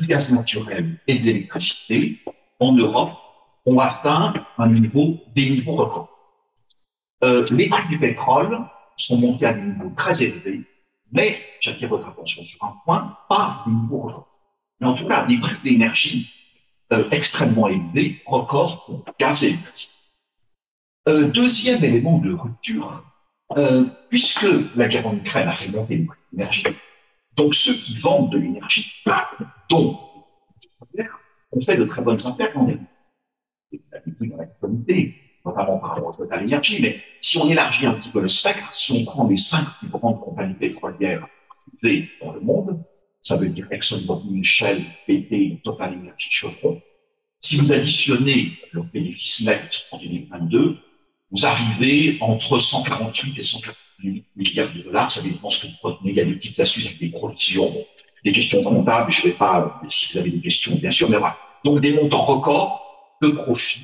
gaz naturel et de l'électricité en Europe ont atteint un niveau, des niveaux records. Euh, les prix du pétrole sont montés à des niveaux très élevés mais j'attire votre attention sur un point, pas records. Mais en tout cas, des prix d'énergie euh, extrêmement élevés, records pour gaz et. Euh, deuxième élément de rupture, euh, puisque la guerre en Ukraine a fait monter les prix d'énergie, donc ceux qui vendent de l'énergie, dont on fait de très bonnes affaires quand même. L'habitude dans la communauté, notamment par rapport à l'énergie, mais si on élargit un petit peu le spectre, si on prend les cinq plus grandes compagnies pétrolières privées dans le monde, ça veut dire ExxonMobil, Shell, BP, Total Energy, Chevron, si vous additionnez leur bénéfice net en 2022, vous arrivez entre 148 et 148 milliards de dollars. Ça dépend ce que vous retenez. Il y a des petites astuces avec des provisions, des questions comptables. Je ne vais pas, si vous avez des questions, bien sûr, mais voilà. Donc, des montants records de profit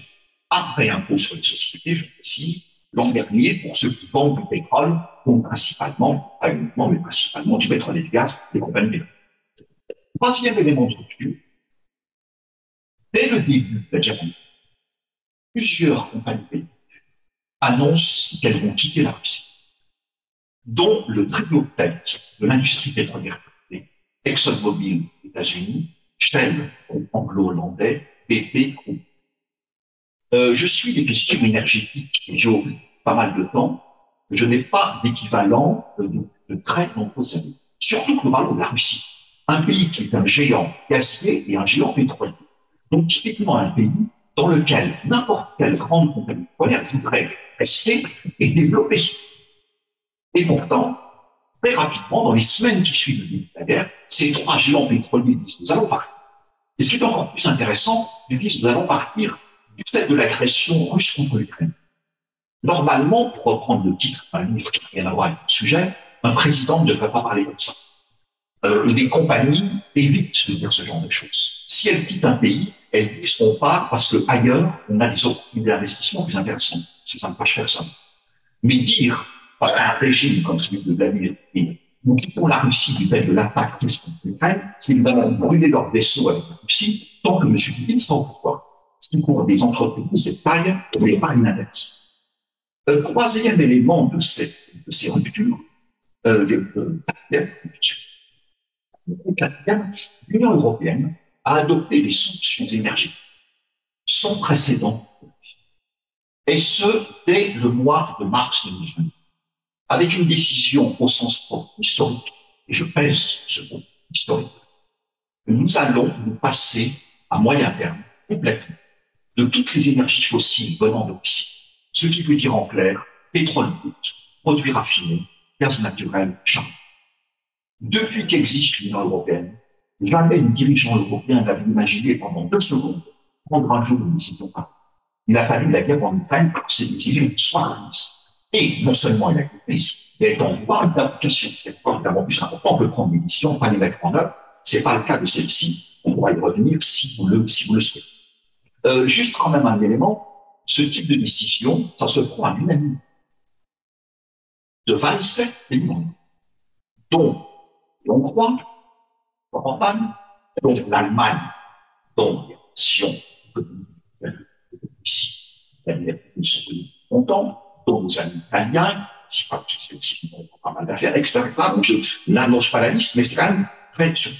après impôt sur les sociétés, je précise, l'an dernier, pour ceux qui vendent du pétrole, donc principalement, pas uniquement, mais principalement du pétrole et du gaz, des compagnies pétrolières. Troisième élément de rupture, dès le début de la guerre plusieurs compagnies pétrolières annoncent qu'elles vont quitter la Russie, dont le trio tête de l'industrie pétrolière ExxonMobil, États-Unis, Shell, anglo-hollandais, BP, groupe euh, je suis des questions énergétiques j'ai pas mal de temps. Je n'ai pas d'équivalent de, de, très nombreuses années. Surtout que nous parlons de la Russie, un pays qui est un géant gazier et un géant pétrolier. Donc typiquement un pays dans lequel n'importe quelle grande compagnie pétrolière voudrait rester et développer. Et pourtant, très rapidement, dans les semaines qui suivent la guerre, ces trois géants pétroliers disent nous allons partir. Et ce qui est encore plus intéressant, ils disent nous allons partir du fait de l'agression russe contre l'Ukraine. Normalement, pour reprendre le titre d'un livre qui n'a rien à voir avec le sujet, un président ne devrait pas parler comme ça. Euh, les compagnies évitent de dire ce genre de choses. Si elles quittent un pays, elles disent qu'on part parce que ailleurs, on a des opportunités d'investissement plus intéressantes. Ça ne fâche personne. Mais dire à un régime comme celui de Vladimir Poutine, nous quittons la Russie du fait de l'attaque russe contre l'Ukraine, c'est qu'ils vont brûler leurs vaisseaux avec la Russie tant que M. Poutine sera au pouvoir pour des entreprises de taille n'est pas. Euh, troisième élément de, ces ruptures, euh, de, l'Union européenne a adopté des sanctions énergétiques sans précédent, et ce, dès le mois de mars 2020. avec une décision au sens propre historique, et je pèse ce mot historique, nous allons nous passer à moyen terme complètement de toutes les énergies fossiles venant de Russie. Ce qui veut dire en clair pétrole brut, produits raffinés, gaz naturel, charbon. Depuis qu'existe l'Union européenne, jamais un dirigeant européen n'avait imaginé pendant deux secondes prendre un jour une décision Il a fallu la guerre en Ukraine pour que ces décisions soient prises. Et non seulement il a été il est en voie d'application. C'est évidemment plus important que prendre des décisions, pas les mettre en œuvre. C'est pas le cas de celle-ci. On pourra y revenir si vous le, si vous le souhaitez. Euh, juste quand même un élément, ce type de décision, ça se prend à l'unanimité de 27 pays dont l'Hongrie, l'Europe, dont l'Allemagne, dont les nations ici, nous sont longtemps, dont nos amis italiens, qui participent pas mal d'affaires, etc. Donc je n'annonce pas la liste, mais c'est quand même très sûr.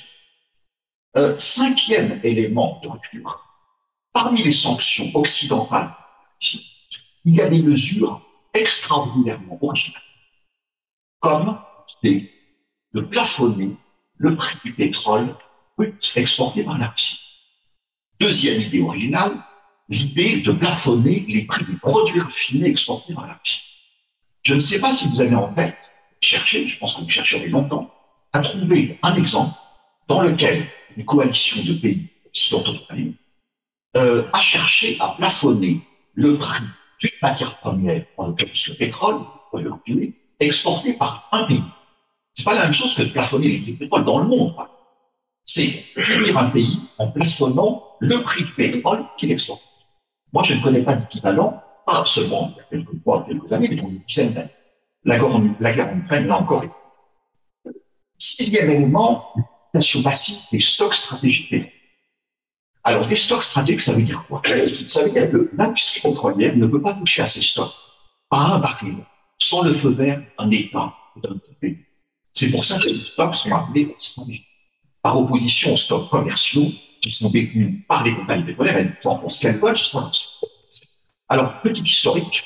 Euh, cinquième élément de rupture, parmi les sanctions occidentales, il y a des mesures extraordinairement originales comme de plafonner le prix du pétrole brut exporté par la Russie. Deuxième idée originale, l'idée de plafonner les prix des produits raffinés exportés par la Russie. Je ne sais pas si vous avez en tête, chercher, je pense que vous chercherez longtemps, à trouver un exemple dans lequel une coalition de pays occidentaux euh, a cherché à plafonner le prix d'une matière première, en l'occurrence le pétrole, exporté par un pays. C'est pas la même chose que de plafonner les prix du pétrole dans le monde. C'est punir un pays en plafonnant le prix du pétrole qu'il exporte. Moi, je ne connais pas d'équivalent, pas seulement il y a quelques mois, quelques années, mais dans une dizaine d'années. La guerre, en, la guerre en Ukraine l'a encore. Sixième élément, l'utilisation massive des stocks stratégiques. Alors, des stocks stratégiques, ça veut dire quoi? Ça veut dire que l'industrie pétrolière ne peut pas toucher à ces stocks par un baril sans le feu vert d'un État ou d'un pays. C'est pour ça que les stocks sont appelés stratégiques. Par opposition aux stocks commerciaux qui sont détenus par les compagnies pétrolières, elles en font ce qu'elles veulent, ce sont Alors, petit historique,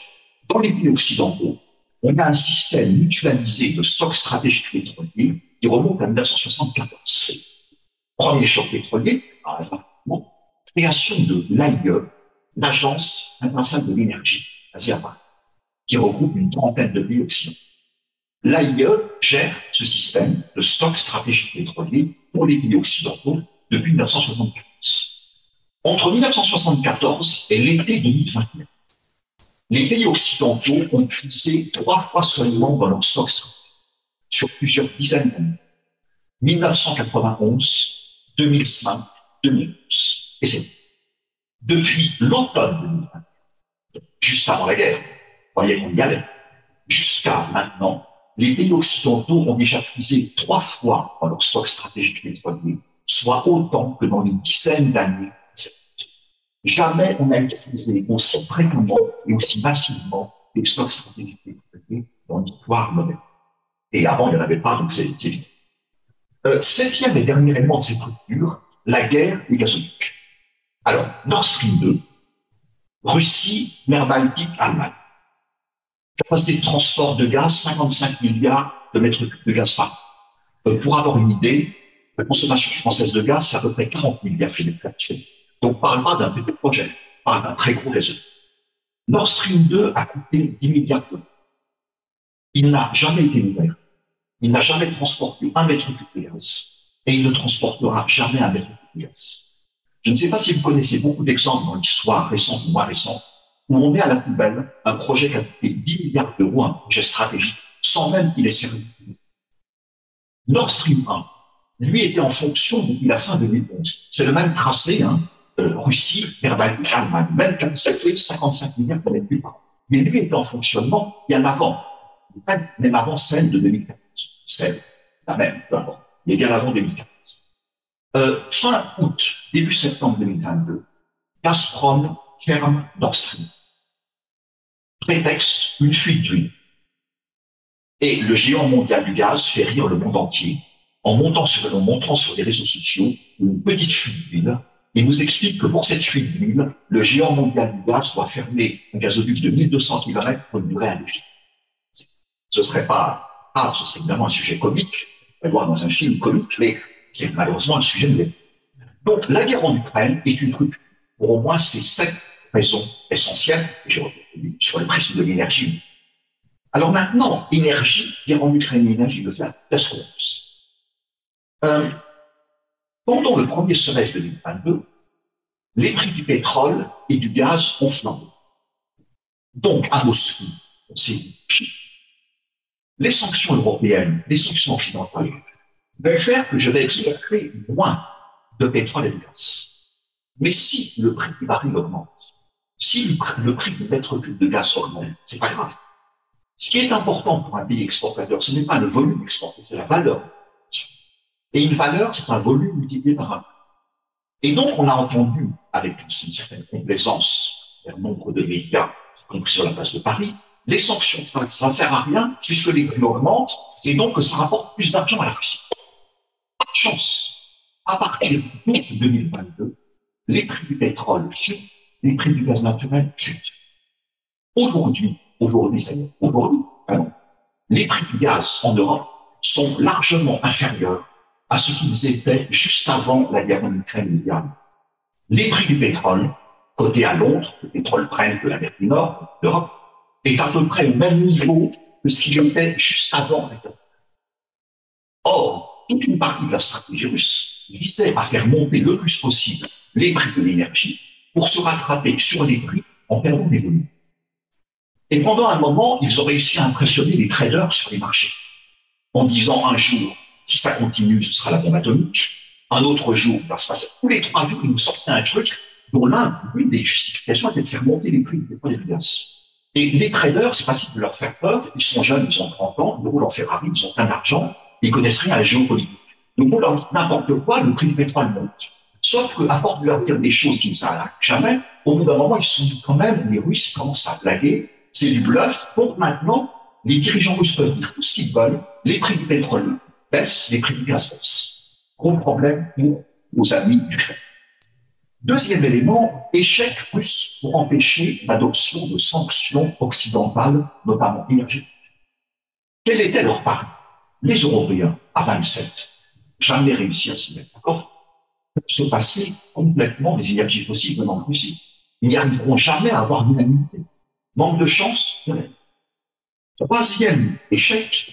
dans les pays occidentaux, on a un système mutualisé de stocks stratégiques pétroliers qui remonte à 1974. Premier choc pétrolier, par hasard, création de l'AIE, l'Agence internationale de l'énergie, qui regroupe une trentaine de pays occidentaux. L'AIE gère ce système de stock stratégique pétrolier pour les pays occidentaux depuis 1974. Entre 1974 et l'été 2021, les pays occidentaux ont puisé trois fois seulement dans leur stock sur plusieurs dizaines d'années. 1991, 2005, 2012. Et c'est depuis l'automne 2020, juste avant la guerre, voyez mondiale, jusqu'à maintenant, les pays occidentaux ont déjà puisé trois fois dans leur stock stratégique pétrolier, soit autant que dans les dizaines d'années. Jamais on a utilisé aussi fréquemment et aussi massivement des stocks stratégiques pétroliers dans l'histoire moderne. Et avant, il n'y en avait pas, donc c'est évident. Euh, septième et dernier élément de cette rupture, la guerre des gazoducs. Alors, Nord Stream 2, Russie, mer Baltique, Allemagne capacité de transport de gaz, 55 milliards de mètres de gaz par an. Pour avoir une idée, la consommation française de gaz, c'est à peu près 40 milliards de mètres cubes. Donc, on parle pas d'un petit projet, parle d'un très gros réseau. Nord Stream 2 a coûté 10 milliards d'euros. Il n'a jamais été ouvert. Il n'a jamais transporté un mètre cube de gaz. Et il ne transportera jamais un mètre Je ne sais pas si vous connaissez beaucoup d'exemples dans l'histoire récente ou moins récente où on met à la poubelle un projet qui a coûté 10 milliards d'euros, un projet stratégique, sans même qu'il ait servi. Nord Stream 1, lui, était en fonction depuis la fin 2011. C'est le même tracé, hein, Russie, vers Allemagne, même capacité 55 milliards de mètres par an. Mais lui était en fonctionnement bien avant, même avant celle de 2014. Celle, la même, d'abord, mais bien avant 2014. Euh, fin août, début septembre 2022, Gazprom ferme Nord Stream prétexte une fuite d'huile. Et le géant mondial du gaz fait rire le monde entier en montant sur, montrant sur les réseaux sociaux une petite fuite d'huile et nous explique que pour cette fuite d'huile, le géant mondial du gaz doit fermer un gazoduc de 1200 km pour une durée indéfinie. ce serait pas ah, ce serait évidemment un sujet comique, on voir dans un film comique, mais c'est malheureusement un sujet de Donc, la guerre en Ukraine est une rupture pour au moins ces sept raisons essentielles, sur les prix de l'énergie. Alors maintenant, énergie, guerre en Ukraine, énergie, de faire qu'est-ce euh, Pendant le premier semestre 2022, les prix du pétrole et du gaz ont flambé. Donc, à Moscou, c'est les sanctions européennes, les sanctions occidentales, vont faire que je vais exporter moins de pétrole et de gaz. Mais si le prix du baril augmente, si le prix du cube de gaz augmente, c'est pas grave. Ce qui est important pour un pays exportateur, ce n'est pas le volume exporté, c'est la valeur. Et une valeur, c'est un volume multiplié par un. Et donc, on a entendu, avec une certaine complaisance, un nombre de médias, y compris sur la place de Paris, les sanctions, ça ne sert à rien puisque les prix augmentent et donc ça rapporte plus d'argent à la Russie. Chance. À partir d'août 2022, les prix du pétrole chutent, les prix du gaz naturel chutent. Aujourd'hui, aujourd'hui, ça aujourd'hui, les prix du gaz en Europe sont largement inférieurs à ce qu'ils étaient juste avant la guerre en Ukraine Les prix du pétrole, cotés à Londres, le pétrole prenne de l'Amérique du Nord, l'Europe, est à peu près au même niveau que ce qu'il était juste avant la Or, toute une partie de la stratégie russe visait à faire monter le plus possible les prix de l'énergie pour se rattraper sur les prix en perdant des volumes. Et pendant un moment, ils ont réussi à impressionner les traders sur les marchés en disant un jour, si ça continue, ce sera la bombe atomique. Un autre jour. Tous les trois jours, ils nous sortaient un truc dont l'un, une des justifications était de faire monter les prix des produits de gaz. Et les traders, c'est facile de leur faire peur. Ils sont jeunes, ils ont 30 ans, ils roulent en Ferrari, ils ont plein d'argent, ils connaissent rien à la géopolitique. Donc, pour leur dire n'importe quoi, le prix du pétrole monte. Sauf que, à force de leur dire des choses qui ne s'arrêtent jamais, au bout d'un moment, ils se sont dit quand même, les Russes commencent à blaguer, c'est du bluff. Donc maintenant, les dirigeants russes peuvent dire tout ce qu'ils veulent, les prix du pétrole baissent, les prix du gaz baissent. Gros problème pour nos amis Kremlin. Deuxième élément, échec russe pour empêcher l'adoption de sanctions occidentales, notamment énergétiques. Quel était leur pari? Les Européens, à 27, jamais réussi à s'y mettre d'accord se passer complètement des énergies fossiles venant de Russie. Ils n'y arriveront jamais à avoir l'unanimité. Manque de chance, Troisième échec,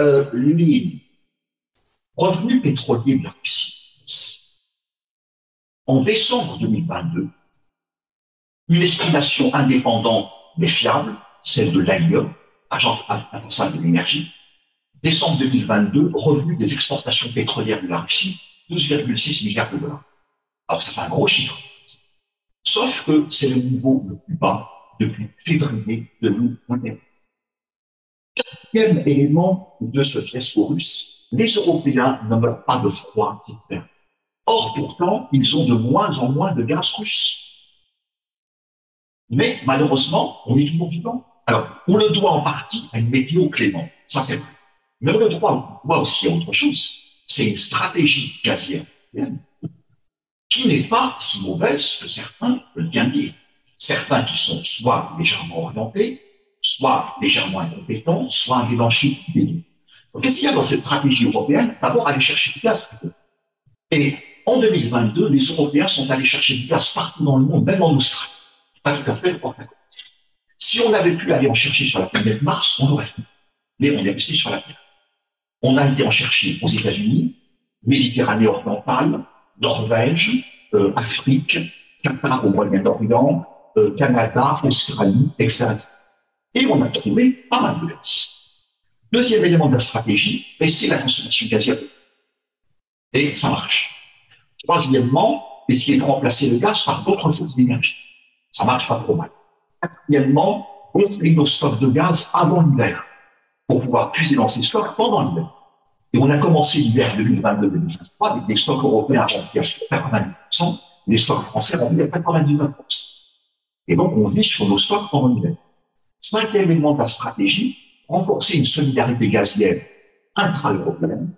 euh, les revenus pétroliers de la Russie en décembre 2022, une estimation indépendante mais fiable, celle de l'AIE, Agence internationale de l'énergie, décembre 2022, revenu des exportations pétrolières de la Russie, 12,6 milliards de dollars. Alors ça fait un gros chiffre. Sauf que c'est le niveau le plus bas depuis février 2021. Quatrième élément de ce fiasco russe, les Européens ne meurent pas de froid. Or, pourtant, ils ont de moins en moins de gaz russe. Mais malheureusement, on est toujours vivant. Alors, on le doit en partie à une météo clément, ça c'est vrai. Mais le doit, aussi à autre chose. C'est une stratégie gazière qui n'est pas si mauvaise que certains le bien dire. Certains qui sont soit légèrement orientés, soit légèrement incompétents, soit un mélange Donc, qu'est-ce qu'il y a dans cette stratégie européenne? D'abord, aller chercher du gaz. Et en 2022, les Européens sont allés chercher du gaz partout dans le monde, même en Australie. Pas tout à fait le porte Si on avait pu aller en chercher sur la planète Mars, on aurait fait. Mais on est resté sur la Terre. On a été en chercher aux États-Unis, Méditerranée orientale, Norvège, euh, Afrique, Qatar au Moyen-Orient, euh, Canada, Australie, etc. Et on a trouvé pas mal de gaz. Deuxième élément de la stratégie, c'est la consommation gazière. Et ça marche. Troisièmement, essayer de remplacer le gaz par d'autres sources d'énergie. Ça marche pas trop mal. Quatrièmement, construire nos stocks de gaz avant l'hiver pour pouvoir puiser dans ces stocks pendant l'hiver. Et on a commencé l'hiver 2022-2023 avec des stocks européens à 90%, les stocks français remplis à 99%. Et donc, on vit sur nos stocks pendant l'hiver. Cinquième élément de la stratégie, renforcer une solidarité gazière intra-européenne.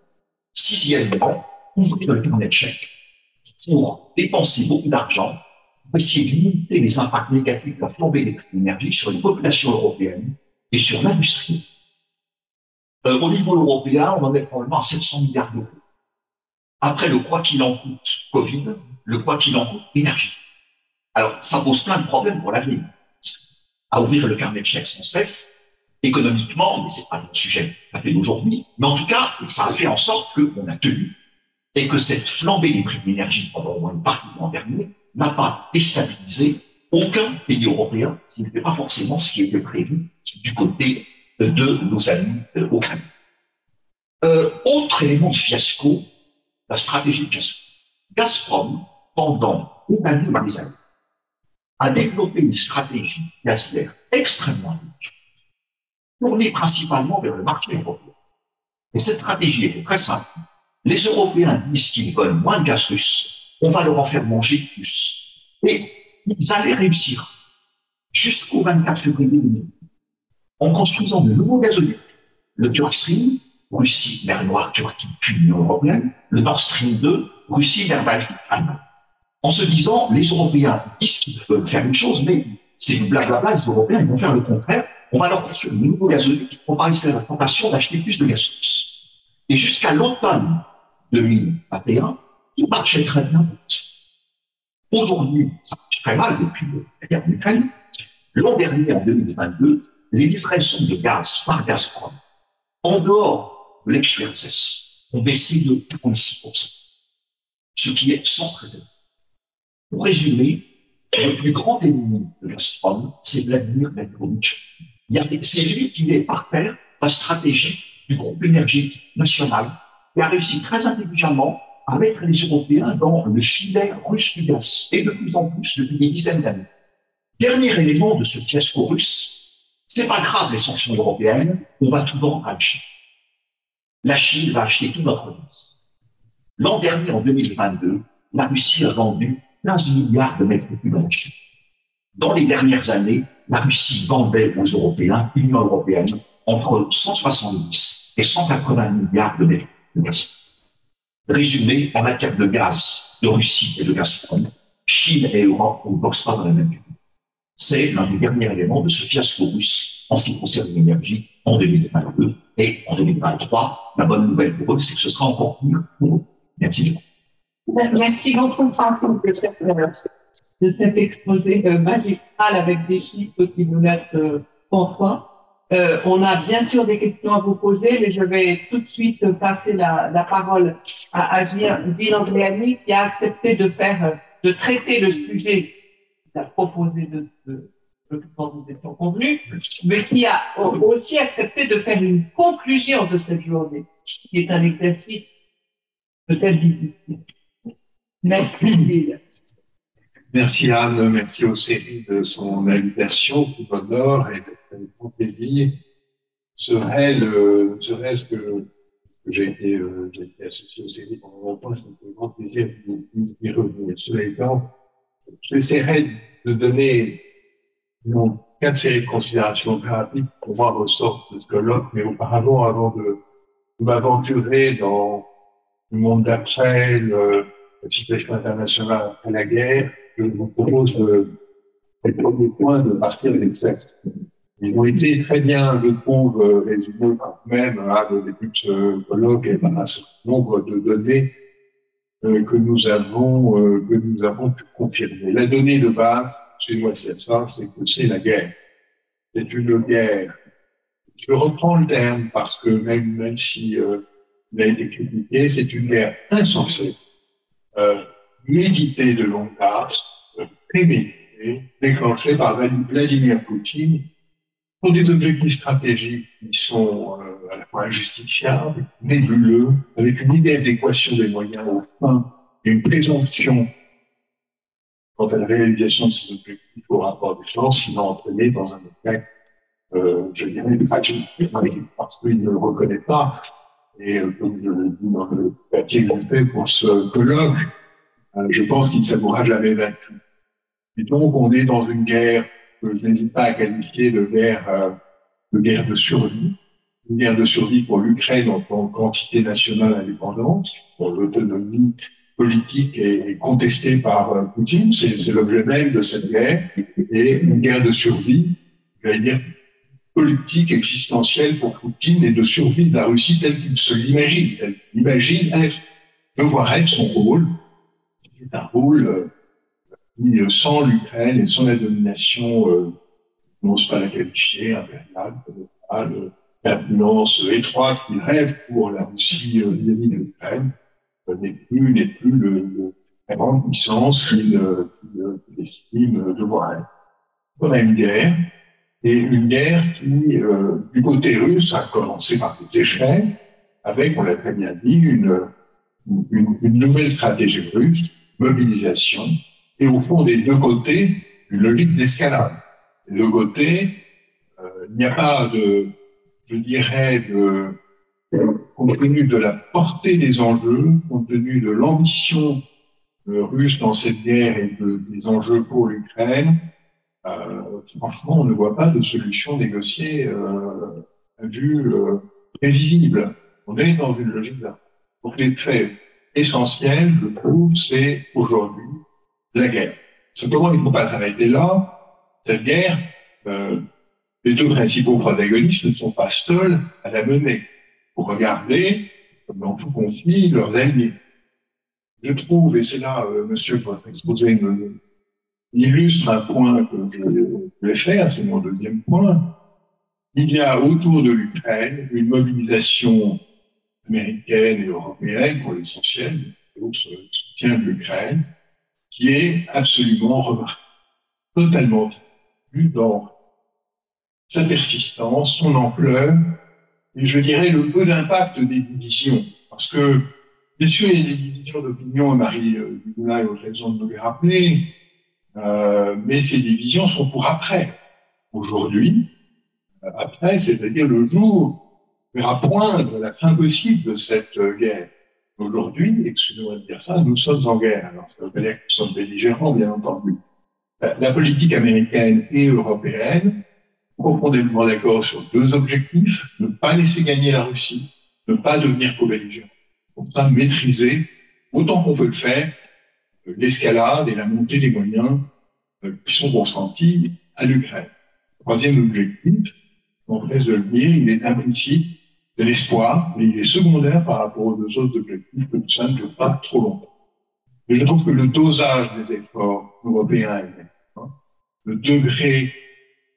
Sixièmement, ouvrir le carnet de chèques pour dépenser beaucoup d'argent pour essayer de limiter les impacts négatifs de la flambée de l'énergie sur les populations européennes et sur l'industrie. Euh, au niveau européen, on en est probablement à 700 milliards d'euros. Après le quoi qu'il en coûte Covid, le quoi qu'il en coûte énergie. Alors, ça pose plein de problèmes pour l'avenir. À ouvrir le carnet de chèques sans cesse, économiquement, mais c'est pas le sujet d'aujourd'hui, mais en tout cas, ça a fait en sorte qu'on a tenu et que cette flambée des prix de l'énergie pendant au moins une partie de l'an dernier n'a pas déstabilisé aucun pays européen, ce qui n'était pas forcément ce qui était prévu du côté de nos amis ukrainiens. Euh, autre élément de fiasco, la stratégie de Gazprom. Gazprom, pendant une année ou des années, a développé une stratégie gazière extrêmement riche, tournée principalement vers le marché européen. Et cette stratégie est très simple. Les Européens disent qu'ils veulent moins de gaz russe, on va leur en faire manger plus. Et ils allaient réussir jusqu'au 24 février 2020 en construisant de nouveaux gazoducs. Le Turk Stream, Russie, mer Noire, Turquie, puis l'Union européenne. Le Nord Stream 2, Russie, mer Baltique, Allemagne. En se disant, les Européens disent qu'ils veulent faire une chose, mais c'est du blablabla, les Européens, vont faire le contraire. On va leur construire de nouveaux gazoducs. On va à la tentation d'acheter plus de gaz. Et jusqu'à l'automne 2021, tout marchait très bien. Aujourd'hui, ça marche très mal depuis la guerre d'Ukraine. L'an dernier, en 2022, les livraisons de gaz par Gazprom, en dehors de l'ex-URSS, ont baissé de 36%, ce qui est sans précédent. Pour résumer, le plus grand ennemi de Gazprom, c'est Vladimir Vladimirovitch. C'est lui qui met par terre la stratégie du groupe énergétique national et a réussi très intelligemment à mettre les Européens dans le filet russe du gaz, et de plus en plus depuis des dizaines d'années. Dernier élément de ce fiasco russe, c'est pas grave les sanctions européennes, on va tout vendre à la Chine. La Chine va acheter tout notre gaz. L'an dernier, en 2022, la Russie a vendu 15 milliards de mètres cubes à la Chine. Dans les dernières années, la Russie vendait aux Européens, l'Union européenne, entre 170 et 180 milliards de mètres cubes. Résumé, en matière de gaz, de Russie et de Gazprom, Chine et Europe ne boxent pas dans la même C'est l'un des derniers éléments de ce fiasco russe en ce qui concerne l'énergie en 2022 et en 2023. La bonne nouvelle pour eux, c'est que ce sera encore mieux pour eux. Merci. Merci beaucoup, Franck, de cet exposé euh, magistral avec des chiffres qui nous laissent euh, pantois. Euh, on a bien sûr des questions à vous poser, mais je vais tout de suite passer la, parole à Agir Dylan qui a accepté de traiter le sujet a proposé de, de, quand nous étions convenus, mais qui a aussi accepté de faire une conclusion de cette journée, qui est un exercice peut-être difficile. Merci, Merci Anne, merci aux séries de son invitation qui m'honore et avec grand plaisir. Serait le, serait-ce que j'ai été, euh, été, associé aux séries pendant longtemps, c'est un grand plaisir d'y revenir. Cela étant, j'essaierai de donner non, quatre séries de considérations rapides pour voir ressort de ce colloque, mais auparavant, avant de, m'aventurer dans le monde d'après, le, la situation internationale après la guerre, je vous propose le premier point de partir des textes. Ils ont été très bien, je trouve, résumés par même à le début de ce colloque et par un certain nombre de données euh, que nous avons euh, que nous avons pu confirmer. La donnée de base, dire ça, c'est que c'est la guerre. C'est une guerre. Je reprends le terme parce que même même si euh, il a été critiqué, c'est une guerre insensée euh, médité de longue date, euh, prémédité, déclenché par Vladimir Poutine pour des objectifs stratégiques qui sont euh, à la fois injustifiables, nébuleux, avec une idée d'équation des moyens aux fins et une présomption quant à la réalisation de ces objectifs au rapport de force, qui va entraîner dans un effet, euh, je dirais, tragique, parce qu'il ne le reconnaît pas et euh, comme je l'ai dit dans le papier qu'on fait pour ce colloque, je pense qu'il ne s'avouera jamais vaincu. Et donc, on est dans une guerre je n'hésite pas à qualifier de guerre, euh, de guerre de survie. Une guerre de survie pour l'Ukraine en tant qu'entité nationale indépendante, pour l'autonomie politique est contestée par Poutine, c'est l'objet même de cette guerre, et une guerre de survie, j'allais dire, politique existentielle pour Poutine et de survie de la Russie telle qu'il se l'imagine. Elle imagine être, devoir être son rôle, un rôle euh, qui, euh, sans l'Ukraine et sans la domination, euh, n'ose pas la qualifier, impériale, euh, l'influence étroite qu'il rêve pour la Russie euh, vis-à-vis de l'Ukraine, n'est plus, n'est plus le, le, la grande puissance qu'il qu estime devoir être. On a une guerre, et une guerre qui, euh, du côté russe, a commencé par des échecs, avec, on l'a très bien dit, une, une, une, nouvelle stratégie russe, mobilisation, et au fond des deux côtés, une logique d'escalade. Des deux côtés, euh, il n'y a pas de, je dirais, de, compte tenu de la portée des enjeux, compte tenu de l'ambition euh, russe dans cette guerre et de, des enjeux pour l'Ukraine, euh, franchement, on ne voit pas de solution négociée euh, vue euh, prévisible. On est dans une logique là. Donc les faits essentiels, je trouve, c'est aujourd'hui la guerre. Simplement, il ne faut pas s'arrêter là. Cette guerre, euh, les deux principaux protagonistes ne sont pas seuls à la mener. Pour regarder, comme dans tout conflit, leurs alliés. Je trouve, et c'est là, euh, monsieur, votre exposé illustre un point que je voulais faire, c'est mon deuxième point. Il y a autour de l'Ukraine une mobilisation américaine et européenne pour l'essentiel, d'autres soutien de l'Ukraine, qui est absolument remarquable, totalement vu dans sa persistance, son ampleur, et je dirais le peu d'impact des divisions. Parce que, bien sûr, il y a des divisions d'opinion, Marie Dumoulin a raison de nous les rappeler, euh, mais ces divisions sont pour après. Aujourd'hui, euh, après, c'est-à-dire le jour verra poindre la fin possible de cette euh, guerre. Aujourd'hui, excusez-moi de dire ça, nous sommes en guerre. Alors, ça veut pas dire que nous sommes belligérants, bien entendu. La, politique américaine et européenne, profondément d'accord sur deux objectifs, ne pas laisser gagner la Russie, ne pas devenir co-belligérant. Pour ça, maîtriser, autant qu'on veut le faire, l'escalade et la montée des moyens euh, qui sont consentis à l'Ukraine. Troisième objectif, on reste de le dire, il est implicite, c'est l'espoir, mais il est secondaire par rapport aux deux autres objectifs que ça ne dure pas trop longtemps. Et je trouve que le dosage des efforts européens est hein, le degré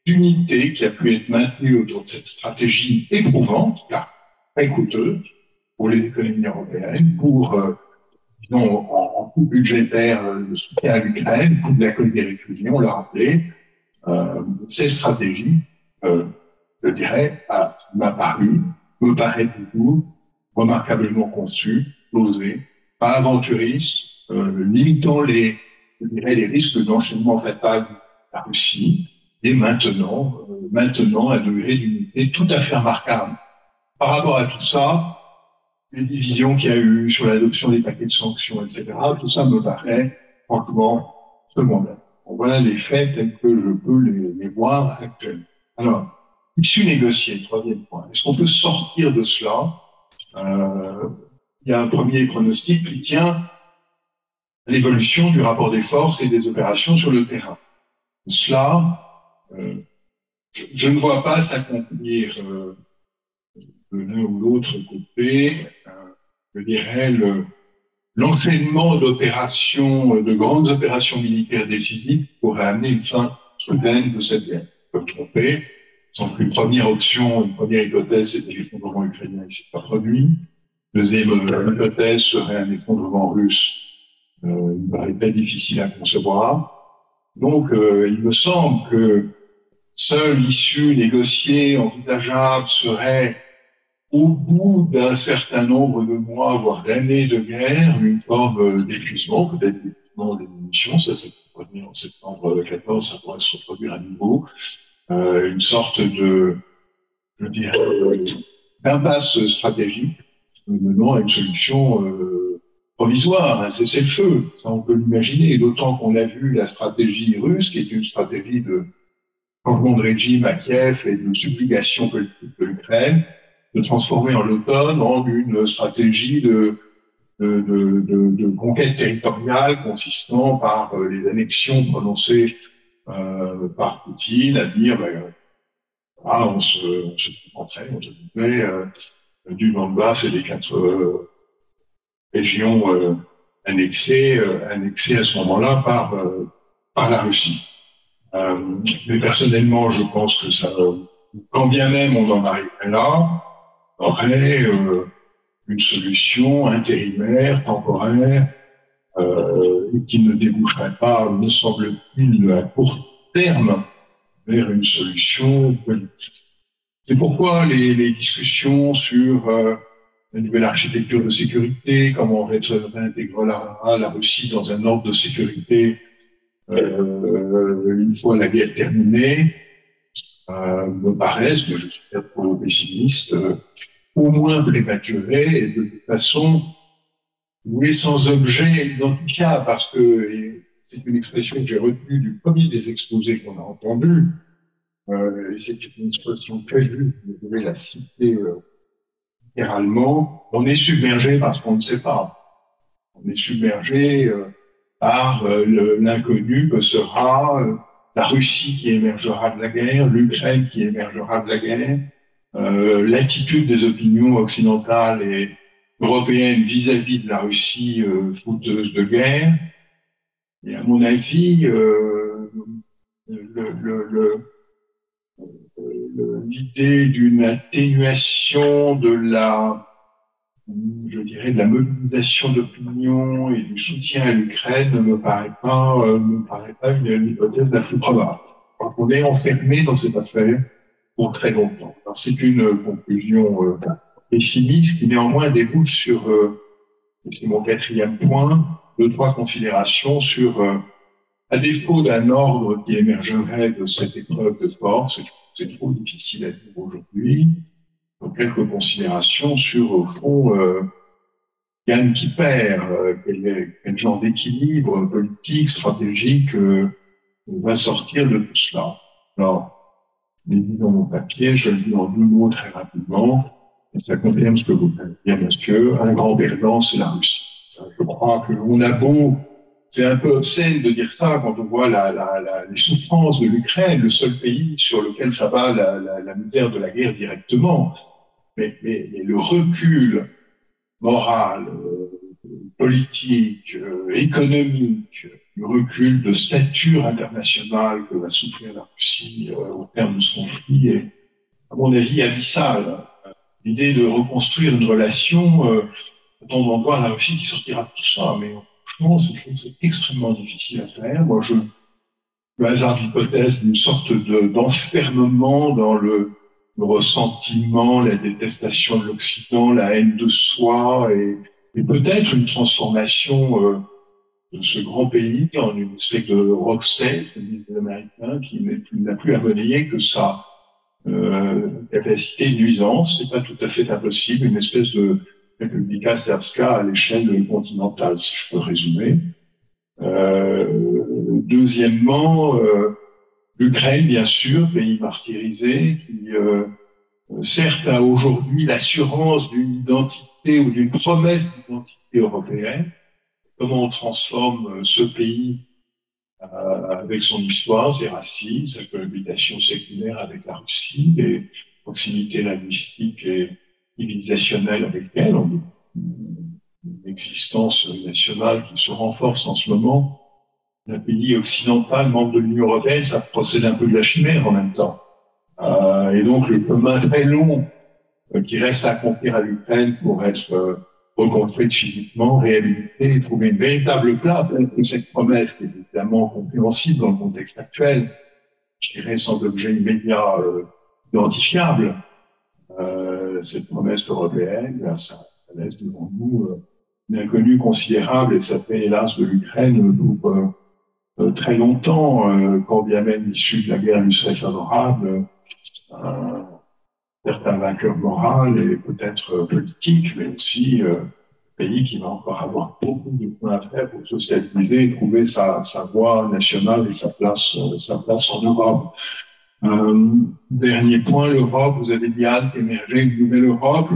d'unité qui a pu être maintenu autour de cette stratégie éprouvante, car très coûteuse pour les économies européennes, pour euh, disons, en, en coût budgétaire, euh, le soutien à l'Ukraine, coût de l'accueil des réfugiés, on l'a rappelé, euh, ces stratégies, euh, je dirais, m'a paru, me paraît toujours remarquablement conçues, posées, pas aventuristes, euh, limitant les, dirais, les risques d'enchaînement fatal la Russie, et maintenant, euh, maintenant un degré d'unité tout à fait remarquable. Par rapport à tout ça, les divisions qu'il y a eu sur l'adoption des paquets de sanctions, etc. Tout ça me paraît franchement secondaire. Voilà les faits tels que je peux les, les voir actuellement. Alors, issue négociée, troisième point. Est-ce qu'on peut sortir de cela euh, Il y a un premier pronostic qui tient à l'évolution du rapport des forces et des opérations sur le terrain. Cela, euh, je, ne vois pas s'accomplir euh, de l'un ou l'autre côté, je dirais, l'enchaînement d'opérations, de grandes opérations militaires décisives pourrait amener une fin soudaine de cette guerre. Je peux me tromper. Une première option, une première hypothèse, c'était l'effondrement ukrainien qui s'est pas produit. Deuxième euh, hypothèse serait un effondrement russe. Euh, il paraît très difficile à concevoir. Donc, euh, il me semble que seule issue négociée, envisageable, serait au bout d'un certain nombre de mois, voire d'années de guerre, une forme d'épuisement, peut-être d'épuisement des munitions, ça s'est produit en septembre 14, ça pourrait se reproduire à nouveau, euh, une sorte de, je dirais, d'impasse stratégique, menant à une solution euh, provisoire, un cessez-le-feu, ça on peut l'imaginer, d'autant qu'on a vu la stratégie russe, qui est une stratégie de changement de régime à Kiev et de subjugation de l'Ukraine, de transformer en l'automne en une stratégie de, de, de, de, conquête territoriale consistant par euh, les annexions prononcées euh, par Poutine, à dire ben, Ah, on se, on on se disait, euh, du Donbass et des quatre euh, régions euh, annexées, annexées à ce moment-là par, par la Russie. mais personnellement, je pense que ça, quand bien même on en arriverait là, aurait une solution intérimaire, temporaire, euh, qui ne déboucherait pas, me semble-t-il, à court terme vers une solution politique. C'est pourquoi les, discussions sur euh, la nouvelle architecture de sécurité, comment on réintégrera la Russie dans un ordre de sécurité euh, une fois la guerre terminée, euh, me paraissent, mais je suis trop pessimiste, euh, au moins prématurées et de toute façon, oui, sans objet identifiable, parce que c'est une expression que j'ai retenue du premier des exposés qu'on a entendu, euh, et c'est une expression très juste, vous devez la citer euh, littéralement, on est submergé parce qu'on ne sait pas. On est submergé euh, par euh, l'inconnu que sera euh, la Russie qui émergera de la guerre, l'Ukraine qui émergera de la guerre, l'attitude des opinions occidentales et européennes vis-à-vis de la Russie fouteuse de guerre. Et à mon avis, le, le l'idée d'une atténuation de la, je dirais, de la mobilisation d'opinion et du soutien à l'Ukraine ne me paraît pas, euh, me paraît pas une, hypothèse la plus probable. On est enfermé dans cette affaire pour très longtemps. C'est une conclusion euh, pessimiste qui néanmoins débouche sur, euh, c'est mon quatrième point, deux, trois considérations sur, euh, à défaut d'un ordre qui émergerait de cette épreuve de force, c'est trop difficile à dire aujourd'hui. Quelques considérations sur, au fond, euh, gagne qui perd, euh, quel, quel, genre d'équilibre politique, stratégique euh, va sortir de tout cela. Alors, je l'ai dit dans mon papier, je le dis en deux mots très rapidement, ça confirme ce que vous avez dit, monsieur. Un grand perdant, c'est la Russie. Je crois qu'on a beau c'est un peu obscène de dire ça quand on voit la, la, la, les souffrances de l'Ukraine, le seul pays sur lequel ça va la, misère de la guerre directement. Mais, mais, mais le recul moral, euh, politique, euh, économique, le recul de stature internationale que va souffrir la Russie euh, au terme de ce conflit est, à mon avis, abyssal. L'idée de reconstruire une relation, euh, on va voir la Russie qui sortira de tout ça, mais c'est extrêmement difficile à faire. Moi, je, le hasard d'hypothèse d'une sorte d'enfermement dans le, ressentiment, la détestation de l'Occident, la haine de soi et, peut-être une transformation euh, de ce grand pays en une espèce de rock state, comme disent les Américains, qui n'a plus à monnayer que sa euh, capacité de nuisance. C'est pas tout à fait impossible, une espèce de Republika Srpska à l'échelle continentale, si je peux résumer. Euh, deuxièmement, euh, l'Ukraine, bien sûr, pays martyrisé, qui euh, certes a aujourd'hui l'assurance d'une identité ou d'une promesse d'identité européenne. Comment on transforme euh, ce pays avec son histoire, ses racines, sa cohabitation séculaire avec la Russie, les proximités linguistiques et civilisationnelle avec elle, une existence nationale qui se renforce en ce moment. Un pays occidental, membre de l'Union européenne, ça procède un peu de la chimère en même temps. Euh, et donc le chemin très long euh, qui reste à accomplir à l'Ukraine pour être euh, reconstruite physiquement, réhabilitée, trouver une véritable place cette promesse qui est évidemment compréhensible dans le contexte actuel, je dirais sans objet immédiat euh, identifiable, cette promesse européenne, ben, ça, ça laisse devant nous euh, une inconnue considérable et ça fait hélas de l'Ukraine pour euh, euh, très longtemps, quand bien même l'issue de la guerre lui serait favorable, un certain vainqueur moral et peut-être politique, mais aussi un pays qui va encore avoir beaucoup de points à faire pour socialiser et trouver sa, voie nationale et sa place, sa place en Europe. Euh, dernier point, l'Europe, vous avez dit Anne, émerger une nouvelle Europe.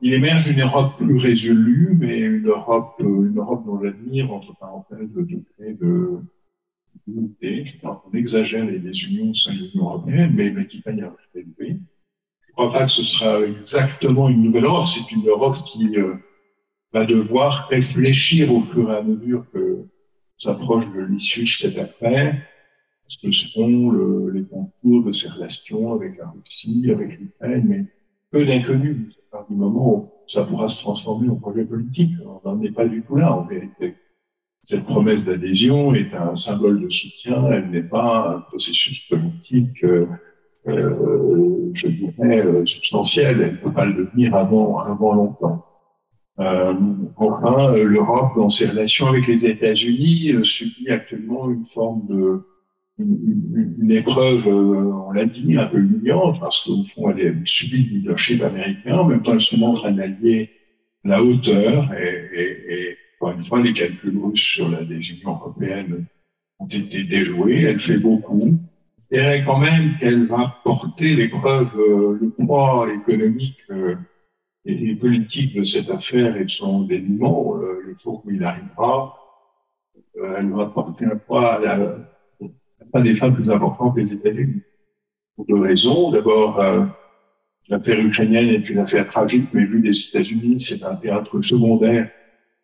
Il émerge une Europe plus résolue, mais une Europe, euh, une Europe dont l'avenir, entre parenthèses, de degré de unité. On exagère les, unions au sein de l'Union européenne, mais, mais qui paye prix élevé. Crois pas que ce sera exactement une nouvelle Europe. C'est une Europe qui euh, va devoir réfléchir au fur et à mesure que s'approche de l'issue de cette affaire, ce que seront le, les contours de ces relations avec la Russie, avec l'Ukraine, mais peu d'inconnus. À partir du moment où ça pourra se transformer en projet politique, on n'en est pas du tout là en vérité. Cette promesse d'adhésion est un symbole de soutien, elle n'est pas un processus politique euh, euh, je dirais, euh, substantielle. Elle ne peut pas le devenir avant, avant longtemps. Euh, enfin, euh, l'Europe, dans ses relations avec les États-Unis, subit actuellement une forme de une, une épreuve, on l'a dit, un peu humiliante, parce qu'au fond, elle, subit le leadership américain, en même temps, elle se montre un allié la hauteur, et, et, et encore une fois, les calculs russes sur l'adhésion européenne ont été déjoués. Elle fait beaucoup dirais quand même qu'elle va porter l'épreuve, euh, le poids économique euh, et, politique de cette affaire et de son dénouement, euh, le jour où il arrivera, elle va porter un poids à la, pas des femmes plus importantes les États-Unis. Pour deux raisons. D'abord, l'affaire ukrainienne est une affaire tragique, mais vue des États-Unis, c'est un théâtre secondaire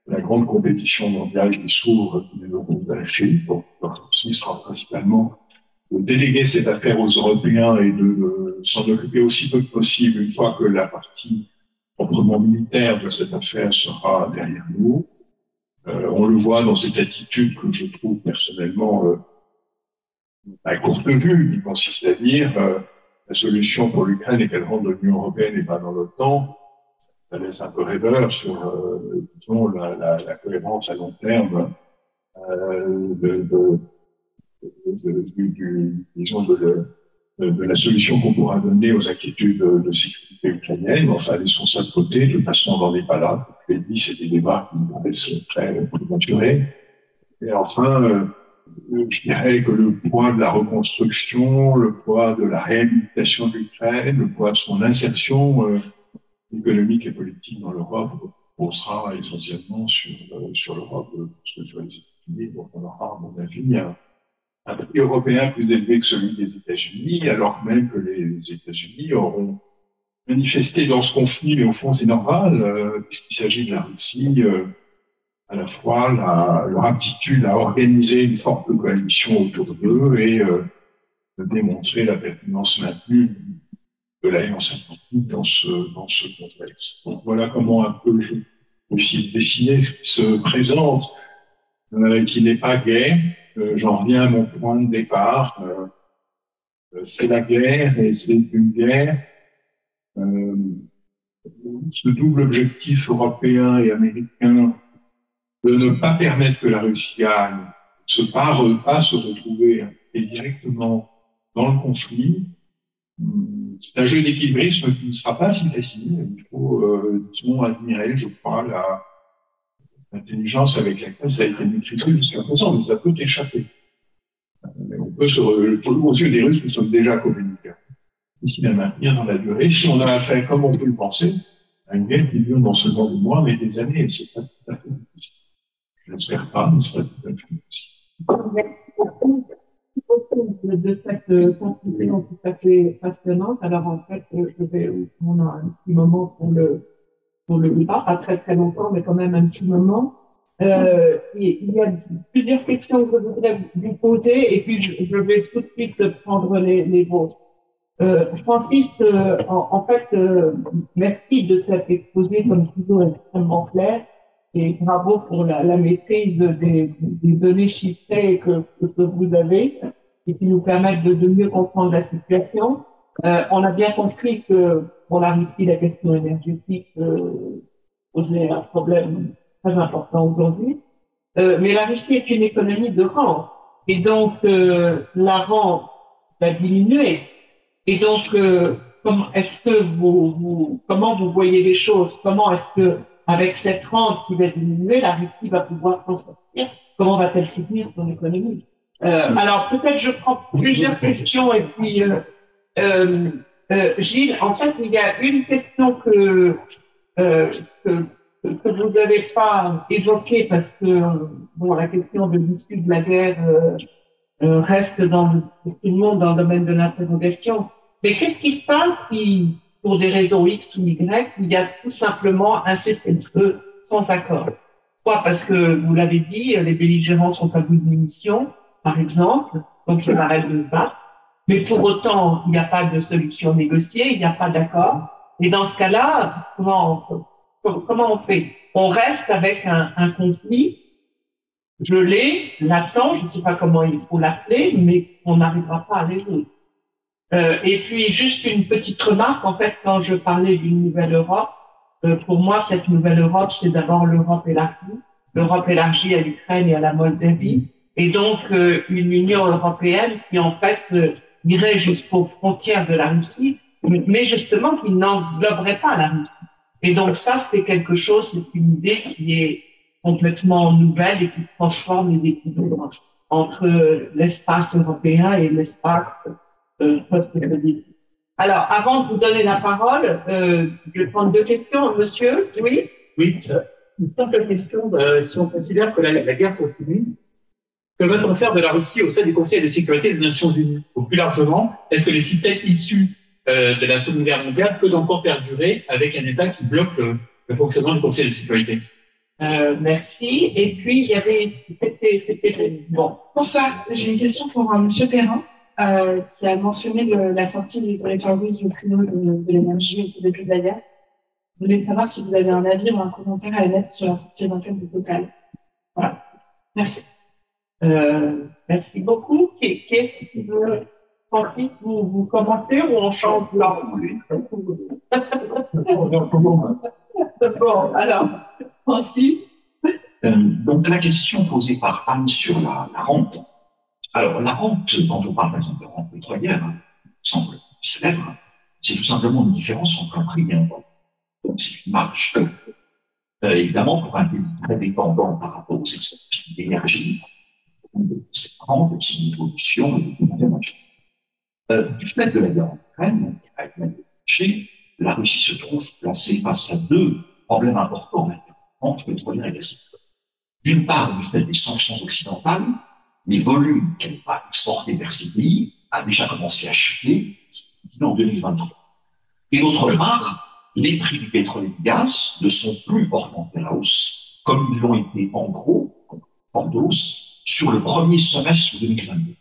de la grande compétition mondiale qui s'ouvre tous les auront de la Chine. Donc, ce sera principalement déléguer cette affaire aux Européens et de s'en occuper aussi peu que possible une fois que la partie proprement militaire de cette affaire sera derrière nous. Euh, on le voit dans cette attitude que je trouve personnellement euh, à courte vue, qui consiste à dire euh, la solution pour l'Ukraine est qu'elle rentre dans l'Union européenne et pas dans l'OTAN. Ça laisse un peu rêveur sur euh, disons, la, la, la, cohérence à long terme euh, de, de de, de, de, la solution qu'on pourra donner aux inquiétudes de, sécurité ukrainienne. Enfin, laissons ça de côté. De toute façon, on n'en est pas là. Je l'ai dit, c'est des débats qui me paraissent très prématurés. Et enfin, euh, je dirais que le poids de la reconstruction, le poids de la réhabilitation de l'Ukraine, le poids de son insertion euh, économique et politique dans l'Europe posera essentiellement sur, euh, sur l'Europe, que sur les États-Unis, donc on aura, à mon avis, un, européen plus élevé que celui des États-Unis, alors même que les États-Unis auront manifesté dans ce conflit, mais au fond c'est normal, euh, puisqu'il s'agit de la Russie, euh, à la fois leur aptitude à organiser une forte coalition autour d'eux et euh, de démontrer la pertinence maintenue de l'Alliance Atlantique dans ce, dans ce contexte. Donc voilà comment un peu je aussi dessiner ce qui se présente, euh, qui n'est pas gay, j'en reviens à mon point de départ. Euh, euh, c'est la guerre et c'est une guerre. ce double objectif européen et américain de ne pas permettre que la Russie gagne, se pas, pas se retrouver directement dans le conflit, c'est un jeu d'équilibrisme qui ne sera pas si facile. Il faut, euh, disons, admirer, je crois, la, l'intelligence avec laquelle ça a été maîtrisé jusqu'à présent, mais ça peut échapper. On peut se, aux yeux des Russes, nous sommes déjà communicants. Ici, la maintenir dans la durée, si on a affaire, comme on peut le penser, à une guerre qui dure non seulement des mois, mais des années, et c'est pas tout à fait possible. Je l'espère pas, mais c'est pas tout à fait possible. Merci de cette conclusion tout à fait passionnante. Alors, en fait, je vais prendre un petit moment pour le pour le débat, pas très très longtemps, mais quand même un petit moment. Euh, il y a plusieurs questions que je voudrais vous poser et puis je, vais tout de suite prendre les, les vôtres. Euh, Francis, euh, en, fait, merci de cet exposé comme toujours extrêmement clair et bravo pour la, maîtrise des, données chiffrées que, que, vous avez et qui nous permettent de, mieux comprendre la situation. On a bien compris que pour la Russie, la question énergétique euh, posait un problème très important aujourd'hui. Euh, mais la Russie est une économie de rang. Et donc, euh, la rang va diminuer. Et donc, euh, comment est-ce que vous, voyez les choses? Comment est-ce que, avec cette rente qui va diminuer, la Russie va pouvoir s'en sortir? Comment va-t-elle soutenir son économie? Alors, peut-être je prends plusieurs questions et puis, euh, Gilles, en fait, il y a une question que, euh, que, vous n'avez pas évoquée parce que bon, la question de l'issue de la guerre euh, reste le, tout le monde dans le domaine de l'interrogation. Mais qu'est-ce qui se passe si pour des raisons X ou Y, il y a tout simplement un cessez-le-feu sans accord? Soit parce que, vous l'avez dit, les belligérants sont à bout de munitions, par exemple, donc ils arrêtent de battre. Mais pour autant, il n'y a pas de solution négociée, il n'y a pas d'accord. Et dans ce cas-là, comment on, fait? On reste avec un, un conflit je l'ai, l'attends, je ne sais pas comment il faut l'appeler, mais on n'arrivera pas à résoudre. Euh, et puis juste une petite remarque, en fait, quand je parlais d'une nouvelle Europe, euh, pour moi, cette nouvelle Europe, c'est d'abord l'Europe élargie, l'Europe élargie à l'Ukraine et à la Moldavie, et donc euh, une Union européenne qui en fait irait jusqu'aux frontières de la Russie, mais justement qui n'engloberait pas la Russie. Et donc ça, c'est quelque chose, c'est une idée qui est complètement nouvelle et qui transforme les équilibres entre l'espace européen et l'espace euh, post-soviétique. Alors, avant de vous donner la parole, euh, je vais prendre deux questions. Monsieur, oui? Oui, euh, une simple question. Euh, si on considère que la, la guerre continue, que va-t-on faire de la Russie au sein du Conseil de sécurité des Nations Unies? Ou plus largement, est-ce que les systèmes issus euh, de la Seconde Guerre mondiale peuvent encore perdurer avec un État qui bloque le, le fonctionnement du Conseil de sécurité? Euh, merci. Et puis, il y avait, bon. Bonsoir. J'ai une question pour euh, Monsieur Perrin, euh, qui a mentionné le, la sortie du territoire russe du tribunal de, de l'énergie au de la guerre. Je voulais savoir si vous avez un avis ou un commentaire à émettre sur la sortie éventuelle du Total. Voilà. Merci. Euh, merci beaucoup. Qu'est-ce qui veut, Francis, vous, vous commentez ou on change l'ordre Bon, alors, Francis. Euh, donc, la question posée par Anne sur la, la rente. Alors, la rente, quand on parle par exemple de rente pétrolière, hein, semble célèbre, c'est tout simplement une différence entre un prix et un coût. Donc, c'est une marge. Euh, évidemment, pour un pays très dépendant par rapport aux exportations d'énergie, cette rente, son évolution, euh, du fait de la guerre en Ukraine, qui a été la Russie se trouve placée face à deux problèmes importants entre pétrolière et gaz. D'une part, du fait des sanctions occidentales, les volumes qu'elle va exporter vers ces pays a déjà commencé à chuter en 2023. Et d'autre part, les prix du pétrole et du gaz ne sont plus orientés à la hausse, comme ils l'ont été en gros, en hausse, sur le premier semestre 2022.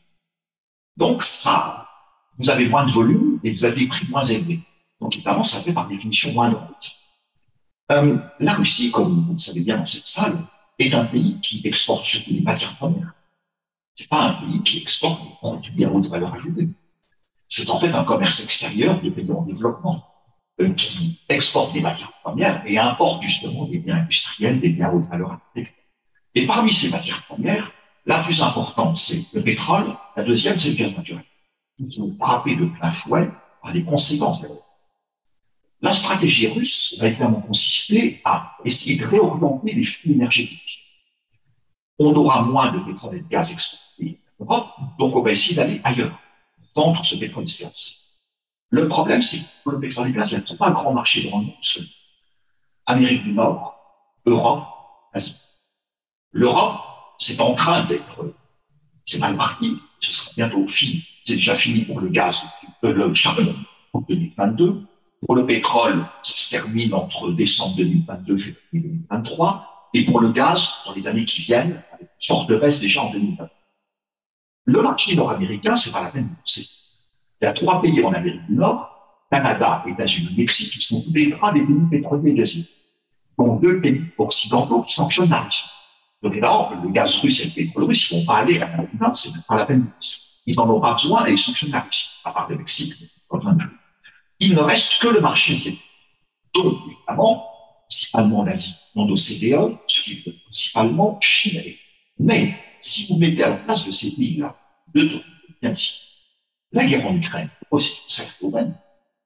Donc ça, vous avez moins de volume et vous avez des prix moins élevés. Donc évidemment, ça fait par définition moins de rente. Euh, la Russie, comme vous le savez bien dans cette salle, est un pays qui exporte surtout des matières premières. C'est pas un pays qui exporte des produits bien haute valeur ajoutée. C'est en fait un commerce extérieur de pays en développement euh, qui exporte des matières premières et importe justement des biens industriels, des biens haute valeur ajoutée. Et parmi ces matières premières, la plus importante, c'est le pétrole, la deuxième, c'est le gaz naturel. Ils sont frappés de plein fouet par les conséquences de la la stratégie russe va évidemment consister à essayer de réorienter les flux énergétiques. On aura moins de pétrole et de gaz exportés en Europe, donc on va essayer d'aller ailleurs, vendre ce pétrole et ce gaz. Le problème, c'est que le pétrole et le gaz, il y a trois grands marchés dans le monde. Amérique du Nord, Europe, Asie. L'Europe, c'est en train d'être, c'est mal parti, ce sera bientôt fini. C'est déjà fini pour le gaz, euh, le charbon en 2022. Pour le pétrole, ça se termine entre décembre 2022 et février 2023. Et pour le gaz, dans les années qui viennent, avec une forte baisse déjà en 2020. Le marché nord-américain, c'est pas la peine de. Il y a trois pays en Amérique du Nord, Canada, États-Unis, Mexique, qui sont tous les trois des pays pétroliers et gaziers. Donc deux pays occidentaux qui sanctionnent la Russie. Donc évidemment, le gaz russe et le pétrole russe, ils ne vont pas aller à Nord, c'est pas la peine. Ils n'en ont pas besoin et ils sanctionnent la Russie, à part le Mexique, enfin, il ne reste que le marché asiatique. Donc, évidemment, principalement l'Asie, non OCDE, ce qui est principalement Chine. Mais, si vous mettez à la place de ces pays-là, de la guerre en Ukraine, aussi, c'est domaine,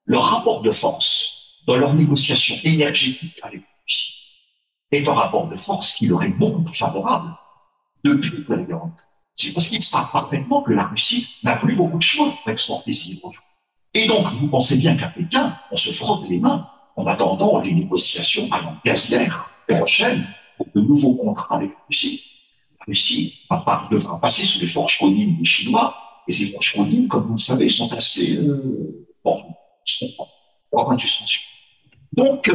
leur rapport de force dans leur négociation énergétique avec la Russie est un rapport de force qui leur est beaucoup plus favorable depuis la guerre. C'est parce qu'ils savent parfaitement que la Russie n'a plus beaucoup de choix pour exporter ses produits. Et donc, vous pensez bien qu'à Pékin, on se frotte les mains en attendant les négociations, exemple, gazières prochaines pour de nouveaux contrats avec la Russie. La Russie devra passer sous les forges codines des Chinois, et ces forges codines, comme vous le savez, sont assez, euh. Donc,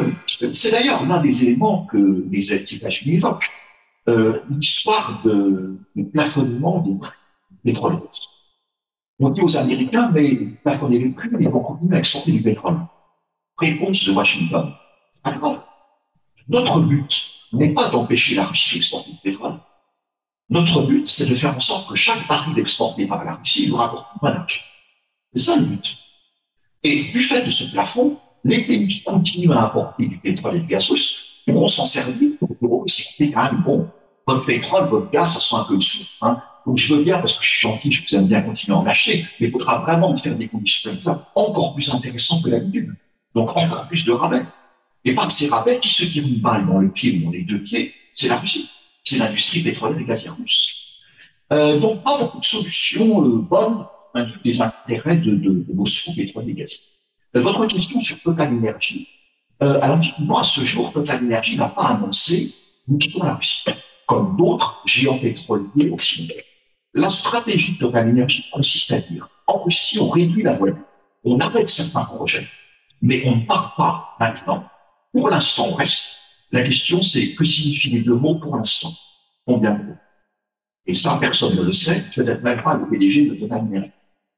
c'est d'ailleurs l'un des éléments que les États-Unis évoquent, euh, l'histoire de, plafonnement des prix du pétrole. On dit aux Américains, mais plafonner les prix, mais vont continuer à exporter du pétrole. Réponse de Washington. Alors, notre but n'est pas d'empêcher la Russie d'exporter du pétrole. Notre but, c'est de faire en sorte que chaque baril exporté par la Russie nous rapporte moins d'argent. C'est ça le but. Et du fait de ce plafond, les pays qui continuent à importer du pétrole et du gaz russe pourront s'en servir pour aussi ah, bon, votre pétrole, votre gaz, ça sent un peu de sous. Hein. Donc je veux bien, parce que je suis gentil, je vous aime bien continuer à en acheter, mais il faudra vraiment faire des conditions comme ça encore plus intéressantes que d'habitude. Donc encore plus de rabais. Et que ces rabais, qui se tirent une balle dans le pied ou dans les deux pieds, c'est la Russie. C'est l'industrie pétrolière et gazière russe. Euh, donc pas beaucoup de solutions euh, bonnes des intérêts de, Moscou pétrole et gaz. Euh, votre question sur Total Energy, euh, alors effectivement, à ce jour, Total Energy n'a pas annoncé nous quittons la Russie, comme d'autres géants pétroliers occidentaux. La stratégie de Total Energy consiste à dire, en Russie, on réduit la voilure, on arrête certains projets, mais on ne part pas maintenant. Pour l'instant, on reste. La question, c'est que signifie les deux mots pour l'instant Combien de mots Et ça, personne ne le sait, peut-être même pas le PDG de Total Energy.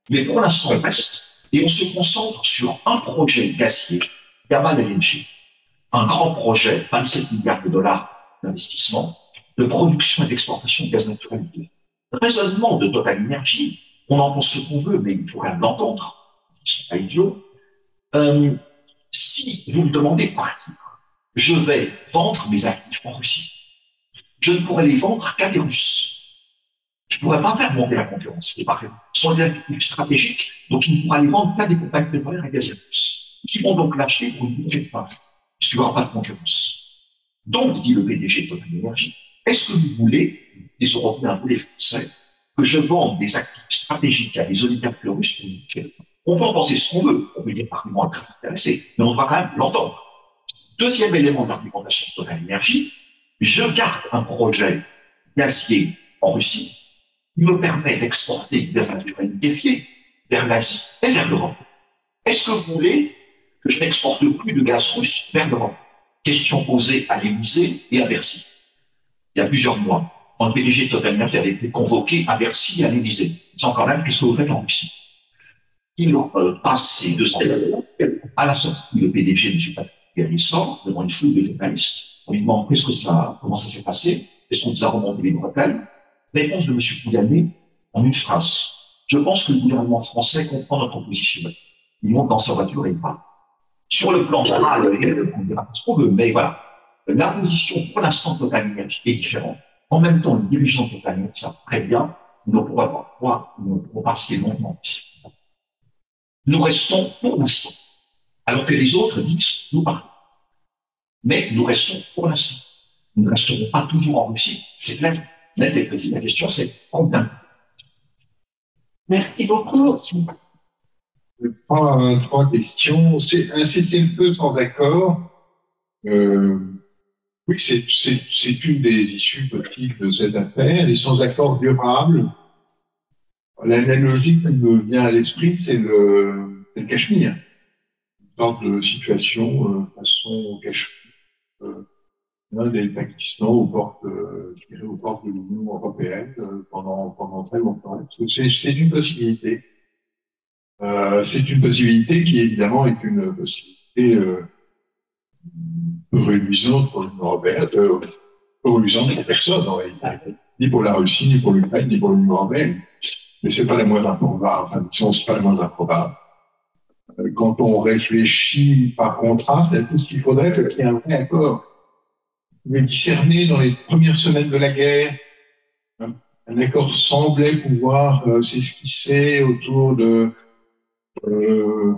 Mais pour l'instant, on reste et on se concentre sur un projet gazier, Yamal LNG, un grand projet, 27 milliards de dollars d'investissement, de production et d'exportation de gaz naturel. Raisonnement de Total Energy, on en pense ce qu'on veut, mais il faut l'entendre, ils ne sont pas idiots. Euh, si vous me demandez par exemple, je vais vendre mes actifs en Russie, je ne pourrais les vendre qu'à des Russes je ne pourrais pas faire monter la concurrence. C'est parfait. Des actifs stratégiques, donc ils ne pourront les vendre qu'à des compagnies pétrolières et gazières qui vont donc l'acheter pour une budget de pas, puisqu'il n'y aura pas de concurrence. Donc, dit le PDG de Total Energy, est-ce que vous voulez, les Européens ou les Français, que je vende des actifs stratégiques à des oligarques russes On peut en penser ce qu'on veut, on peut dire argument très intéressé, mais on va quand même l'entendre. Deuxième élément d'argumentation de Total Energy, je garde un projet gazier en Russie me permet d'exporter des naturels défiés vers l'Asie et vers l'Europe. Est-ce que vous voulez que je n'exporte plus de gaz russe vers l'Europe? Question posée à l'Élysée et à Bercy. Il y a plusieurs mois, quand le PDG de Total avait été convoqué à Bercy et à l'Élysée. Sans quand même, qu'est-ce que vous faites en Russie Il euh, passe semaines à la sortie, le PDG ne pas il sort devant une foule de journalistes. On lui demande qu'est-ce que ça, comment ça s'est passé? Est-ce qu'on vous a remonté les bretelles? Réponse de M. Pouyanné en une phrase. Je pense que le gouvernement français comprend notre position. Il monte dans sa voiture et il parle. Sur le plan général, on dira ce qu'on veut, mais voilà. La position, pour l'instant, Total Energy est différente. En même temps, les dirigeants de Total Energy savent très bien qu'ils ne pourront pas, nous ne pourrons pas rester longtemps. Nous restons pour l'instant. Alors que les autres disent, nous parlons. Mais nous restons pour l'instant. Nous ne resterons pas toujours en Russie. C'est clair. La question, c'est combien? Merci beaucoup. Trois, trois questions. C'est un cessez-le-feu sans accord. Euh, oui, c'est une des issues politiques de cette affaire. Et sans accord durable, l'analogie qui me vient à l'esprit, c'est le, le Cachemire. Une sorte de situation euh, façon Cachemire. Euh, Pakistan aux portes, euh, je dirais, aux portes de l'Union européenne euh, pendant, pendant très longtemps. C'est une possibilité. Euh, c'est une possibilité qui évidemment est une possibilité euh, réduisante pour l'Union européenne, euh, réduisante pour personne, ni pour la Russie, ni pour l'Ukraine, ni pour l'Union européenne. Mais c'est pas la moins improbable. Enfin, disons, c'est pas la moins improbable. Euh, quand on réfléchit par contraste à tout ce qu'il faudrait qu'il y ait un vrai accord mais discerné dans les premières semaines de la guerre. Un accord semblait pouvoir euh, s'esquisser autour de, euh,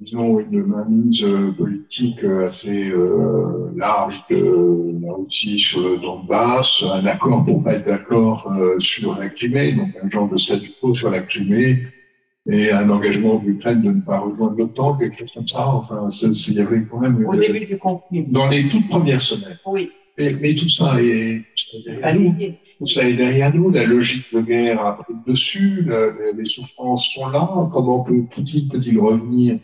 disons, une mainmise euh, politique assez euh, large de la Russie sur le Donbass, un accord pour pas être d'accord euh, sur la Crimée, donc un genre de statu quo sur la Crimée, et un engagement de l'Ukraine de ne pas rejoindre l'OTAN, quelque chose comme ça. Enfin, il y avait quand même. Au début du conflit. Dans les toutes premières semaines. Oui. Et, mais tout ça est, Tout ça est derrière nous. La logique de guerre a pris le dessus. les souffrances sont là. Comment peut Poutine peut-il revenir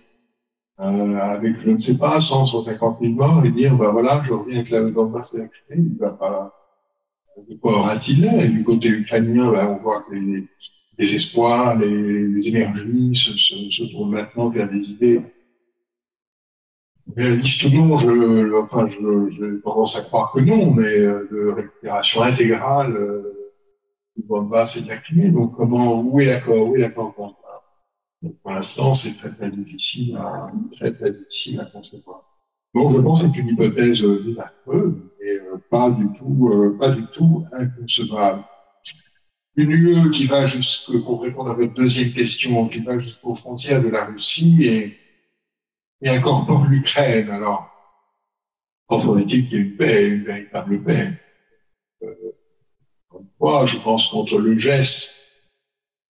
euh, avec, je ne sais pas, 100, 150 000 morts et dire, ben voilà, je reviens avec la Donbass et la Crimée, il va pas, de quoi aura-t-il Et du côté ukrainien, ben, on voit que les, les espoirs, les, énergies se, tournent maintenant vers des idées réalistes ou non, je, enfin, je, tendance à croire que non, mais euh, de récupération intégrale euh, du Donbass et de. Donc, comment, où est l'accord, où est l'accord pour l'instant, c'est très très difficile à très difficile à concevoir. Bon, je pense que c'est une hypothèse euh, désastreuse euh, pas du tout euh, pas du tout inconcevable. Une UE qui va jusqu'au pour répondre à votre deuxième question, qui va jusqu'aux frontières de la Russie et, et incorpore l'Ukraine. Alors, en faudrait-il qu'il y ait une paix, une véritable paix. Euh, fois, je pense qu'entre le geste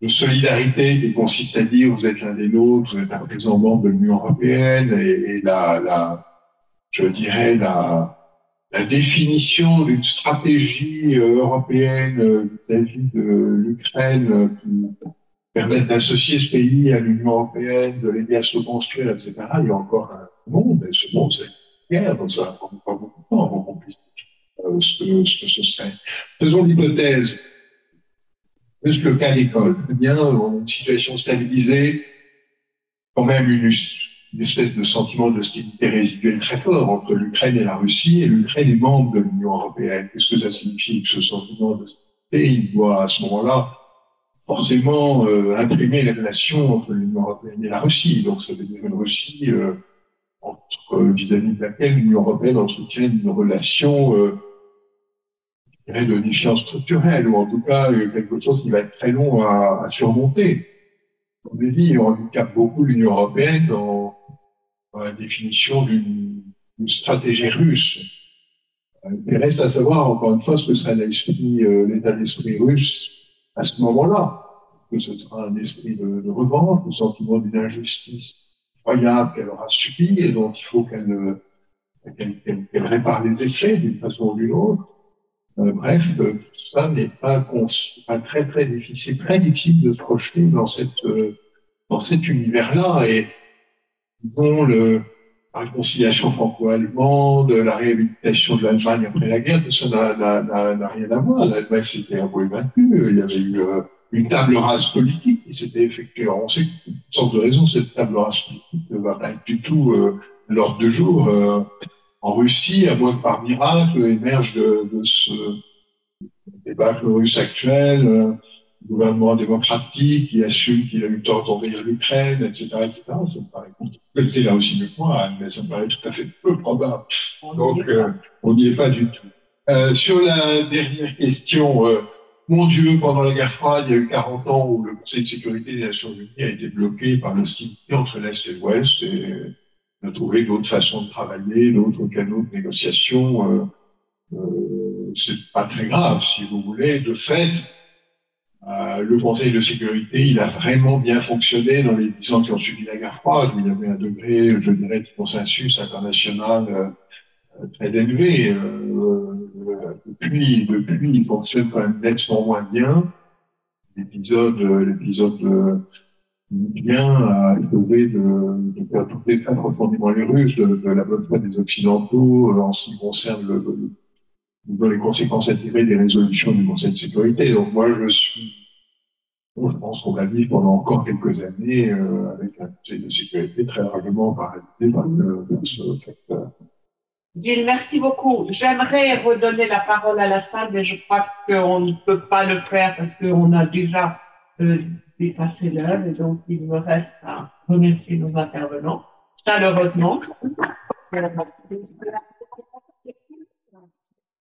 de solidarité qui consiste à dire vous êtes l'un des nôtres, vous êtes un présent membre de l'Union européenne et, et la, la, je dirais la, la définition d'une stratégie euh, européenne euh, vis-à-vis de l'Ukraine euh, qui permette d'associer ce pays à l'Union européenne, de l'aider à se construire, etc. Il y a encore un monde, et ce monde, c'est guerre, donc ça va pas beaucoup de temps avant qu'on puisse ce, que, ce que ce serait. Faisons l'hypothèse plus le cas d'école. Eh bien, une situation stabilisée, quand même une, une espèce de sentiment d'hostilité résiduelle très fort entre l'Ukraine et la Russie, et l'Ukraine est membre de l'Union européenne. Qu'est-ce que ça signifie que ce sentiment d'hostilité Il doit à ce moment-là forcément euh, imprimer les relations entre l'Union européenne et la Russie. Donc ça veut dire une Russie euh, vis-à-vis de laquelle l'Union européenne entretient une relation euh, de défiance structurelle, ou en tout cas euh, quelque chose qui va être très long à, surmonter. Je dit, on handicape beaucoup l'Union européenne dans, la définition d'une stratégie russe. Il reste à savoir, encore une fois, ce que sera euh, l'état d'esprit russe à ce moment-là. Que ce sera un esprit de, de revanche, le sentiment d'une injustice incroyable qu'elle aura subie et dont il faut qu'elle qu'elle qu qu répare les effets d'une façon ou d'une autre? Euh, bref, euh, tout ça n'est pas, très très difficile, très difficile de se projeter dans cette euh, dans cet univers-là et dont le la réconciliation franco-allemande, la réhabilitation de l'Allemagne après la guerre, tout ça n'a rien à voir. L'Allemagne s'était peu vaincue. Il y avait eu une table rase politique qui s'était effectuée. Alors on sait que une sorte de raison, cette table rase politique ne va pas être du tout euh, l'ordre de jour. Euh, en Russie, à moins que par miracle émerge de, de ce débat russe actuel, euh, gouvernement démocratique qui assume qu'il a eu tort d'envahir l'Ukraine, etc., etc. Ça me paraît compliqué. là aussi que moi, mais ça me paraît tout à fait peu probable. Donc, euh, on n'y est pas du tout. Euh, sur la dernière question, euh, mon Dieu, pendant la guerre froide, il y a eu 40 ans où le Conseil de sécurité des Nations Unies a été bloqué par l'hostilité entre l'Est et l'Ouest et de trouver d'autres façons de travailler, d'autres canaux de négociation. Euh, euh, c'est pas très grave, si vous voulez. De fait, euh, le Conseil de sécurité, il a vraiment bien fonctionné dans les dix ans qui ont suivi la guerre froide, il y avait un degré, je dirais, de consensus international euh, très élevé. Euh, depuis, depuis, il fonctionne quand même nettement moins bien. L'épisode, l'épisode bien à trouver de, de faire douter très profondément les Russes de, de, la bonne foi des Occidentaux euh, en ce qui concerne le, dans les conséquences à tirer des résolutions du Conseil de sécurité. Donc moi, je suis, bon, je pense qu'on va vivre pendant encore quelques années euh, avec un Conseil de sécurité très largement paralysé par le, ce facteur. Gilles, merci beaucoup. J'aimerais redonner la parole à la salle, mais je crois qu'on ne peut pas le faire parce qu'on a déjà euh, dépassé l'heure et donc il me reste à remercier nos intervenants chaleureusement.